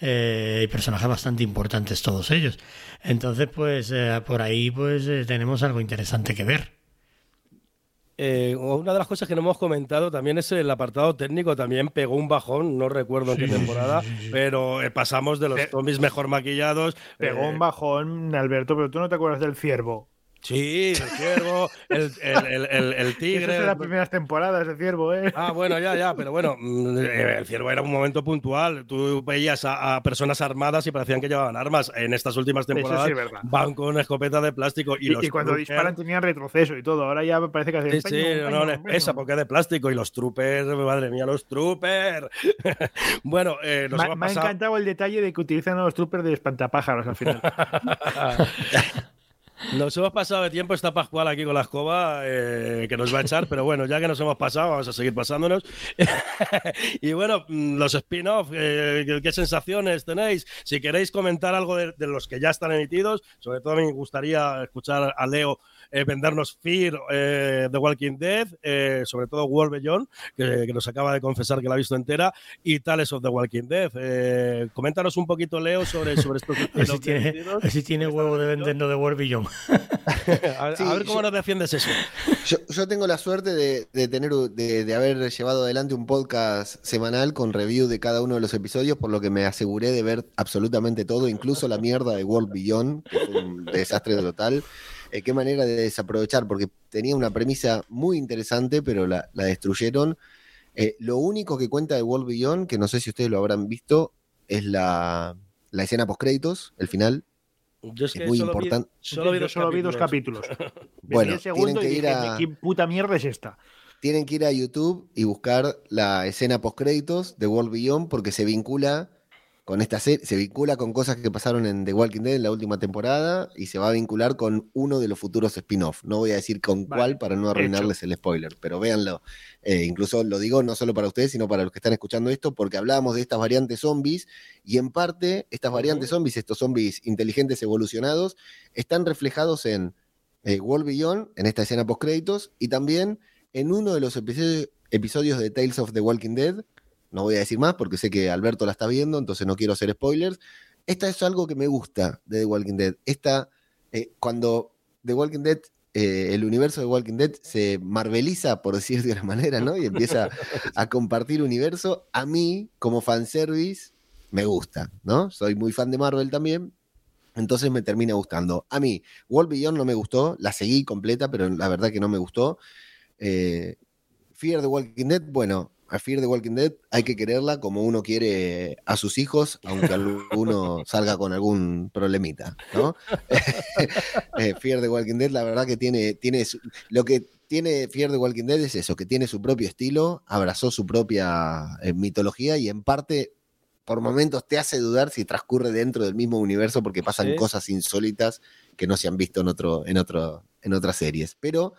Eh, y personajes bastante importantes todos ellos. Entonces, pues eh, por ahí pues eh, tenemos algo interesante que ver. Eh, una de las cosas que no hemos comentado también es el apartado técnico, también pegó un bajón, no recuerdo en qué temporada, sí, sí, pero eh, pasamos de los zombies mejor maquillados. Pegó eh, un bajón, Alberto, pero tú no te acuerdas del ciervo. Sí, el ciervo, el, el, el, el, tigre. Esas son las primeras temporadas de ciervo, ¿eh? Ah, bueno, ya, ya, pero bueno, mm, el ciervo era un momento puntual. Tú veías a, a personas armadas y parecían que llevaban armas. En estas últimas temporadas sí van con escopetas de plástico. Y, y, los y cuando troopers, disparan tenían retroceso y todo. Ahora ya me parece que Sí, sí, no, no, pesa porque es de plástico. Y los troopers, madre mía, los troopers. bueno, eh, nos me, me ha encantado el detalle de que utilizan a los troopers de espantapájaros al final. Nos hemos pasado de tiempo, está Pascual aquí con la escoba eh, que nos va a echar, pero bueno, ya que nos hemos pasado, vamos a seguir pasándonos. y bueno, mm, los spin-off, eh, ¿qué sensaciones tenéis? Si queréis comentar algo de, de, los que ya están emitidos, sobre todo me gustaría escuchar a Leo eh, vendernos Fear, eh, The Walking Dead, eh, sobre todo World Beyond, que, que, nos acaba de confesar que la ha visto entera, y Tales of The Walking Dead. Eh, coméntanos un poquito, Leo, sobre, sobre estos. si tiene, a ver si tiene huevo de vendernos de World Beyond. a, sí, a, ver cómo yo, nos defiendes eso. Yo, yo, tengo la suerte de, de tener de, de, haber llevado adelante un podcast semanal con review de cada uno de los episodios, por lo que me aseguré de ver absolutamente todo, incluso la mierda de World Beyond, que fue un desastre total. Eh, qué manera de desaprovechar, porque tenía una premisa muy interesante, pero la, la destruyeron. Eh, lo único que cuenta de World Beyond, que no sé si ustedes lo habrán visto, es la, la escena post créditos, el final. Yo es, que muy solo importante. Vi, solo, vi, solo vi dos capítulos. bueno, tienen que ir dije, a... ¿qué puta mierda es esta? Tienen que ir a YouTube y buscar la escena post créditos de World Beyond porque se vincula con esta serie, se vincula con cosas que pasaron en The Walking Dead en la última temporada y se va a vincular con uno de los futuros spin-off. No voy a decir con vale, cuál para no arruinarles hecho. el spoiler, pero véanlo. Eh, incluso lo digo no solo para ustedes, sino para los que están escuchando esto, porque hablábamos de estas variantes zombies y en parte estas variantes zombies, estos zombies inteligentes evolucionados, están reflejados en eh, World Beyond, en esta escena post créditos y también en uno de los episodios, episodios de Tales of the Walking Dead, no voy a decir más porque sé que Alberto la está viendo, entonces no quiero hacer spoilers. Esta es algo que me gusta de The Walking Dead. Esta, eh, cuando The Walking Dead, eh, el universo de Walking Dead se marveliza, por decir de una manera, ¿no? Y empieza a compartir universo, a mí, como fanservice, me gusta, ¿no? Soy muy fan de Marvel también, entonces me termina gustando. A mí, World Beyond no me gustó, la seguí completa, pero la verdad que no me gustó. Eh, Fear the Walking Dead, bueno, a Fear the Walking Dead hay que quererla como uno quiere a sus hijos, aunque alguno salga con algún problemita, ¿no? eh, Fear the Walking Dead, la verdad que tiene, tiene su, lo que tiene Fear the Walking Dead es eso, que tiene su propio estilo, abrazó su propia eh, mitología y en parte por momentos te hace dudar si transcurre dentro del mismo universo porque pasan ¿Sí? cosas insólitas que no se han visto en otro, en otro, en otras series. Pero,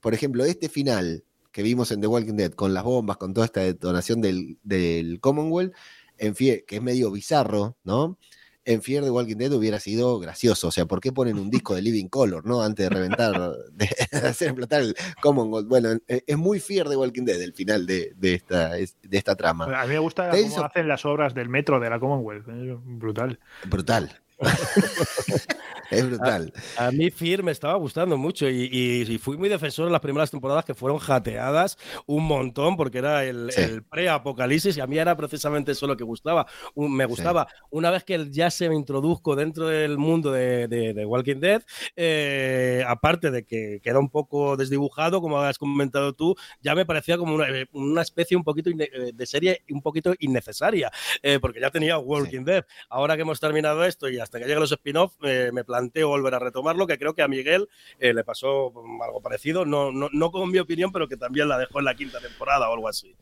por ejemplo, este final que vimos en The Walking Dead, con las bombas, con toda esta detonación del, del Commonwealth, en Fear, que es medio bizarro, ¿no? En Fear the Walking Dead hubiera sido gracioso. O sea, ¿por qué ponen un disco de Living Color, ¿no? Antes de reventar, de, hacer explotar el Commonwealth. Bueno, es muy Fear the Walking Dead el final de, de, esta, de esta trama. A mí me gusta cómo hacen las obras del metro de la Commonwealth. Brutal. Brutal. es brutal. A, mí Fear me estaba gustando mucho y, y, fui muy defensor en las primeras temporadas que fueron jateadas un montón porque era el, el pre-apocalipsis y a mí era precisamente eso lo que gustaba. me gustaba. Una vez que ya se me introduzco dentro del mundo de, de, Walking Dead, eh, aparte de que queda un poco desdibujado, como has comentado tú, ya me parecía como una, eh, una especie un poquito eh, de serie un poquito innecesaria, porque ya tenía Walking Dead. Ahora que hemos terminado esto y hasta que lleguen los spin-off, me planteo volver a retomarlo, que creo que a Miguel le pasó algo parecido, no, no, no con mi opinión, pero que también la dejó en la quinta temporada o algo así.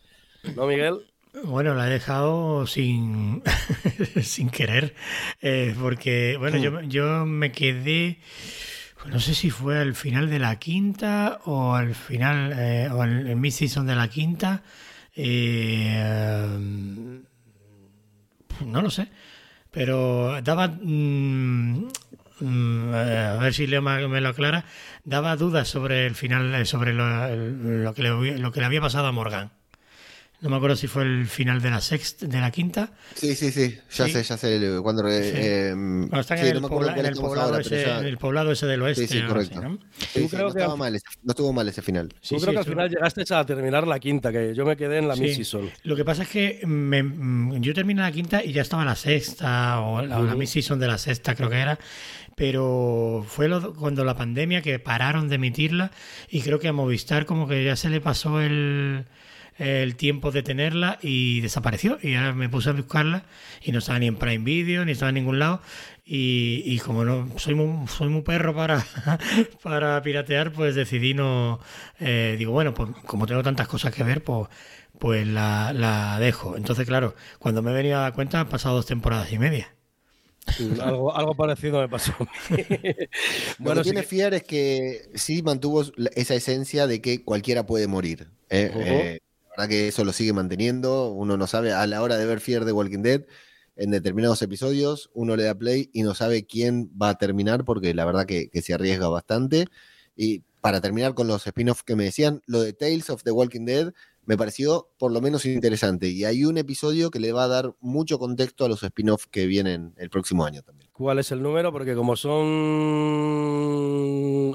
¿No, Miguel? Bueno, la he dejado sin, sin querer, eh, porque, bueno, yo, hmm. yo me quedé, no sé si fue al final de la quinta o al final, eh, o en el mid-season de la quinta, eh, no lo sé, pero daba, mm, mm, a ver si Leo me lo aclara, daba dudas sobre el final, sobre lo, que le, lo que le había pasado a Morgan. No me acuerdo si fue el final de la sexta, de la quinta. Sí, sí, sí. Ya sé, ya sé. Cuando, eh, em, está en, el, poblado ese, el, poblado ese, del oeste. Sí, sí, correcto. ¿no? no, estuvo mal ese, no estuvo mal ese final. Yo creo que al final llegaste a terminar la quinta, que yo me quedé en la sí. Sol. Lo que pasa es que me, mm, yo terminé la quinta y ya estaba la sexta, o la, uh -huh. la de la sexta, creo que era pero fue lo, cuando la pandemia que pararon de emitirla y creo que a Movistar como que ya se le pasó el, el tiempo de tenerla y desapareció. Y ahora me puse a buscarla y no estaba ni en Prime Video, ni estaba en ningún lado. Y, y como no soy muy, soy muy perro para, para piratear, pues decidí no. Eh, digo, bueno, pues como tengo tantas cosas que ver, pues, pues la, la dejo. Entonces, claro, cuando me he venido a dar cuenta, han pasado dos temporadas y media. algo, algo, parecido me pasó. bueno, Lo que tiene Fiar es que sí mantuvo esa esencia de que cualquiera puede morir. ¿eh? eh verdad que eso lo sigue manteniendo. Uno no sabe, a la hora de ver Fear de Walking Dead, en determinados episodios, uno le da play y no sabe quién va a terminar, porque la verdad que, que se arriesga bastante. Y para terminar con los spin-offs que me decían, lo de Tales of the Walking Dead me pareció por lo menos interesante. Y hay un episodio que le va a dar mucho contexto a los spin-offs que vienen el próximo año también. ¿Cuál es el número? Porque como son,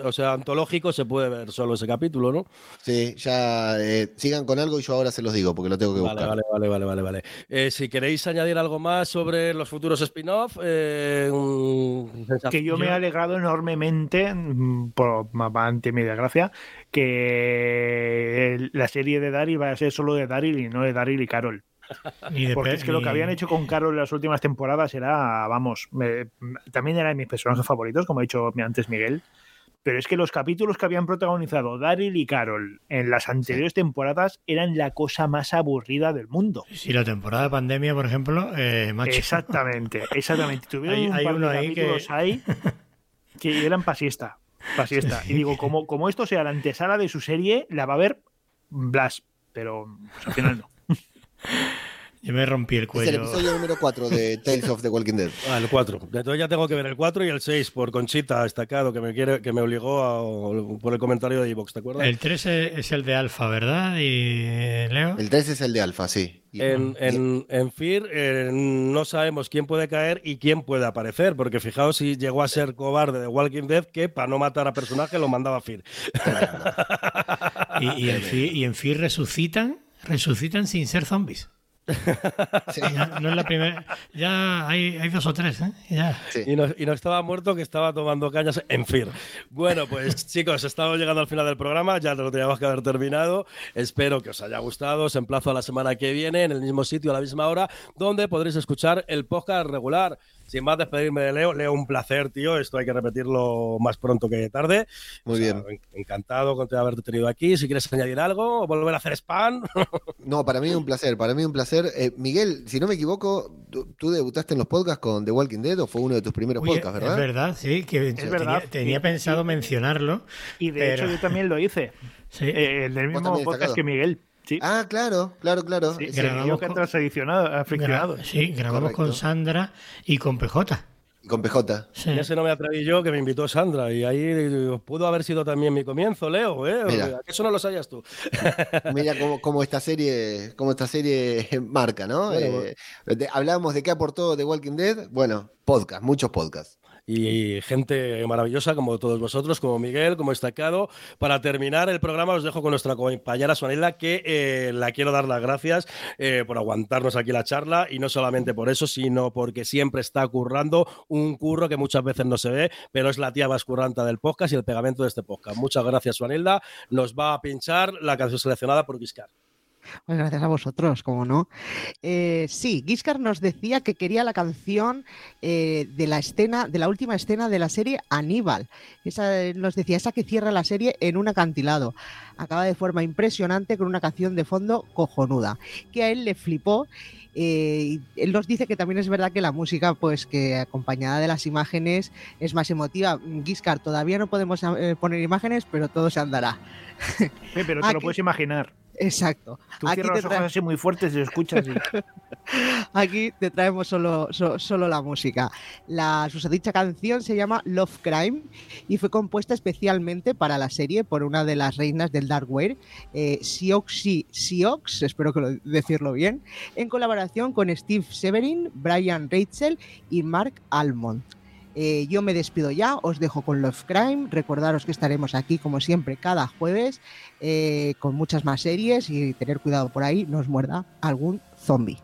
o sea, antológicos, se puede ver solo ese capítulo, ¿no? Sí, ya eh, sigan con algo y yo ahora se los digo porque lo tengo que buscar. Vale, vale, vale, vale, vale. Eh, si queréis añadir algo más sobre los futuros spin-off, eh, que yo me he alegrado enormemente, mm, por ante mi desgracia, que la serie de Daryl va a ser solo de Daryl y no de Daryl y Carol. Porque es que lo que habían hecho con Carol en las últimas temporadas era, vamos, también era de mis personajes favoritos, como ha dicho antes Miguel. Pero es que los capítulos que habían protagonizado Daryl y Carol en las anteriores temporadas eran la cosa más aburrida del mundo. Sí, la temporada de pandemia, por ejemplo, eh, Exactamente, exactamente. Tuvieron hay, un par de capítulos ahí. ahí que eran pasiesta. pasiesta. Y digo, como, como esto sea la antesala de su serie, la va a ver Blas, pero pues, al final no. Yo me rompí el cuello. Es el episodio número 4 de Tales of the Walking Dead. Ah, el 4. Entonces ya tengo que ver el 4 y el 6 por Conchita destacado que me quiere que me obligó a, por el comentario de Evox, ¿te acuerdas? El 3 es el de Alfa, ¿verdad? Y Leo. El 3 es el de Alfa, sí. En, en, en Fear eh, no sabemos quién puede caer y quién puede aparecer, porque fijaos si llegó a ser cobarde de Walking Dead que para no matar a personaje lo mandaba a Fear. y, y, en Fear, y en Fear resucitan, resucitan sin ser zombies. Ya, no es la primera. Ya hay, hay, dos o tres, ¿eh? Ya. Sí. Y, no, y, no, estaba muerto que estaba tomando cañas en FIR. Bueno, pues chicos, estamos llegando al final del programa. Ya lo teníamos que haber terminado. Espero que os haya gustado. Os emplazo a la semana que viene en el mismo sitio, a la misma hora, donde podréis escuchar el podcast regular sin más despedirme de Leo, Leo, un placer, tío. Esto hay que repetirlo más pronto que tarde. Muy o sea, bien. Encantado con haberte tenido aquí. Si quieres añadir algo o volver a hacer spam. no, para mí un placer, para mí un placer. Eh, Miguel, si no me equivoco, ¿tú, ¿tú, debutaste en los podcasts con The Walking Dead o fue uno de tus primeros Uy, podcasts, verdad? Es verdad, sí, que es tenía, verdad. tenía pensado mencionarlo. Y de pero- hecho yo también lo hice. Sí. Eh, en el mismo también podcast destacado. que Miguel. Sí. Ah, claro, claro, claro. Sí, Sí, sí, grabamos con-. Gra- sí, grabamos Correcto. con Sandra y con PJ. Y con PJ. Sí. Y ese no me atreví yo, que me invitó Sandra. Y ahí eh, pudo haber sido también mi comienzo, Leo. ¿eh? Mira. Eso no lo sabías tú. Mira cómo, cómo esta serie, cómo esta serie marca, ¿no? Bueno, Eh, de- hablábamos de qué aportó The Walking Dead. Bueno, podcast, muchos podcasts. Y gente maravillosa como todos vosotros, como Miguel, como Estacado. Para terminar el programa os dejo con nuestra compañera Suanela, que eh, la quiero dar las gracias eh, por aguantarnos aquí la charla y no solamente por eso, sino porque siempre está currando un curro que muchas veces no se ve, pero es la tía más curranta del podcast y el pegamento de este podcast. Muchas gracias, Suanilda. Nos va a pinchar la canción seleccionada por Giscar. Pues gracias a vosotros, como no. Eh, sí, Giscard nos decía que quería la canción eh, de la escena, de la última escena de la serie Aníbal. Esa eh, nos decía, esa que cierra la serie en un acantilado. Acaba de forma impresionante con una canción de fondo cojonuda, que a él le flipó. eh, él nos dice que también es verdad que la música, pues que acompañada de las imágenes es más emotiva. Giscard, todavía no podemos poner imágenes, pero todo se andará. Eh, pero te Ah, lo que- puedes imaginar. Exacto. Tú Aquí cierras te los ojos así muy fuertes y lo escuchas y... Aquí te traemos solo, so- solo la música. La susodicha canción se llama Love Crime y fue compuesta especialmente para la serie por una de las reinas del Darkware, eh, Sioxi Siox, espero que lo, decirlo bien, en colaboración con Steve Severin, Brian Rachel y Mark Almond. Eh, yo me despido ya, os dejo con Love Crime. Recordaros que estaremos aquí, como siempre, cada jueves eh, con muchas más series y tener cuidado por ahí, nos muerda algún zombie.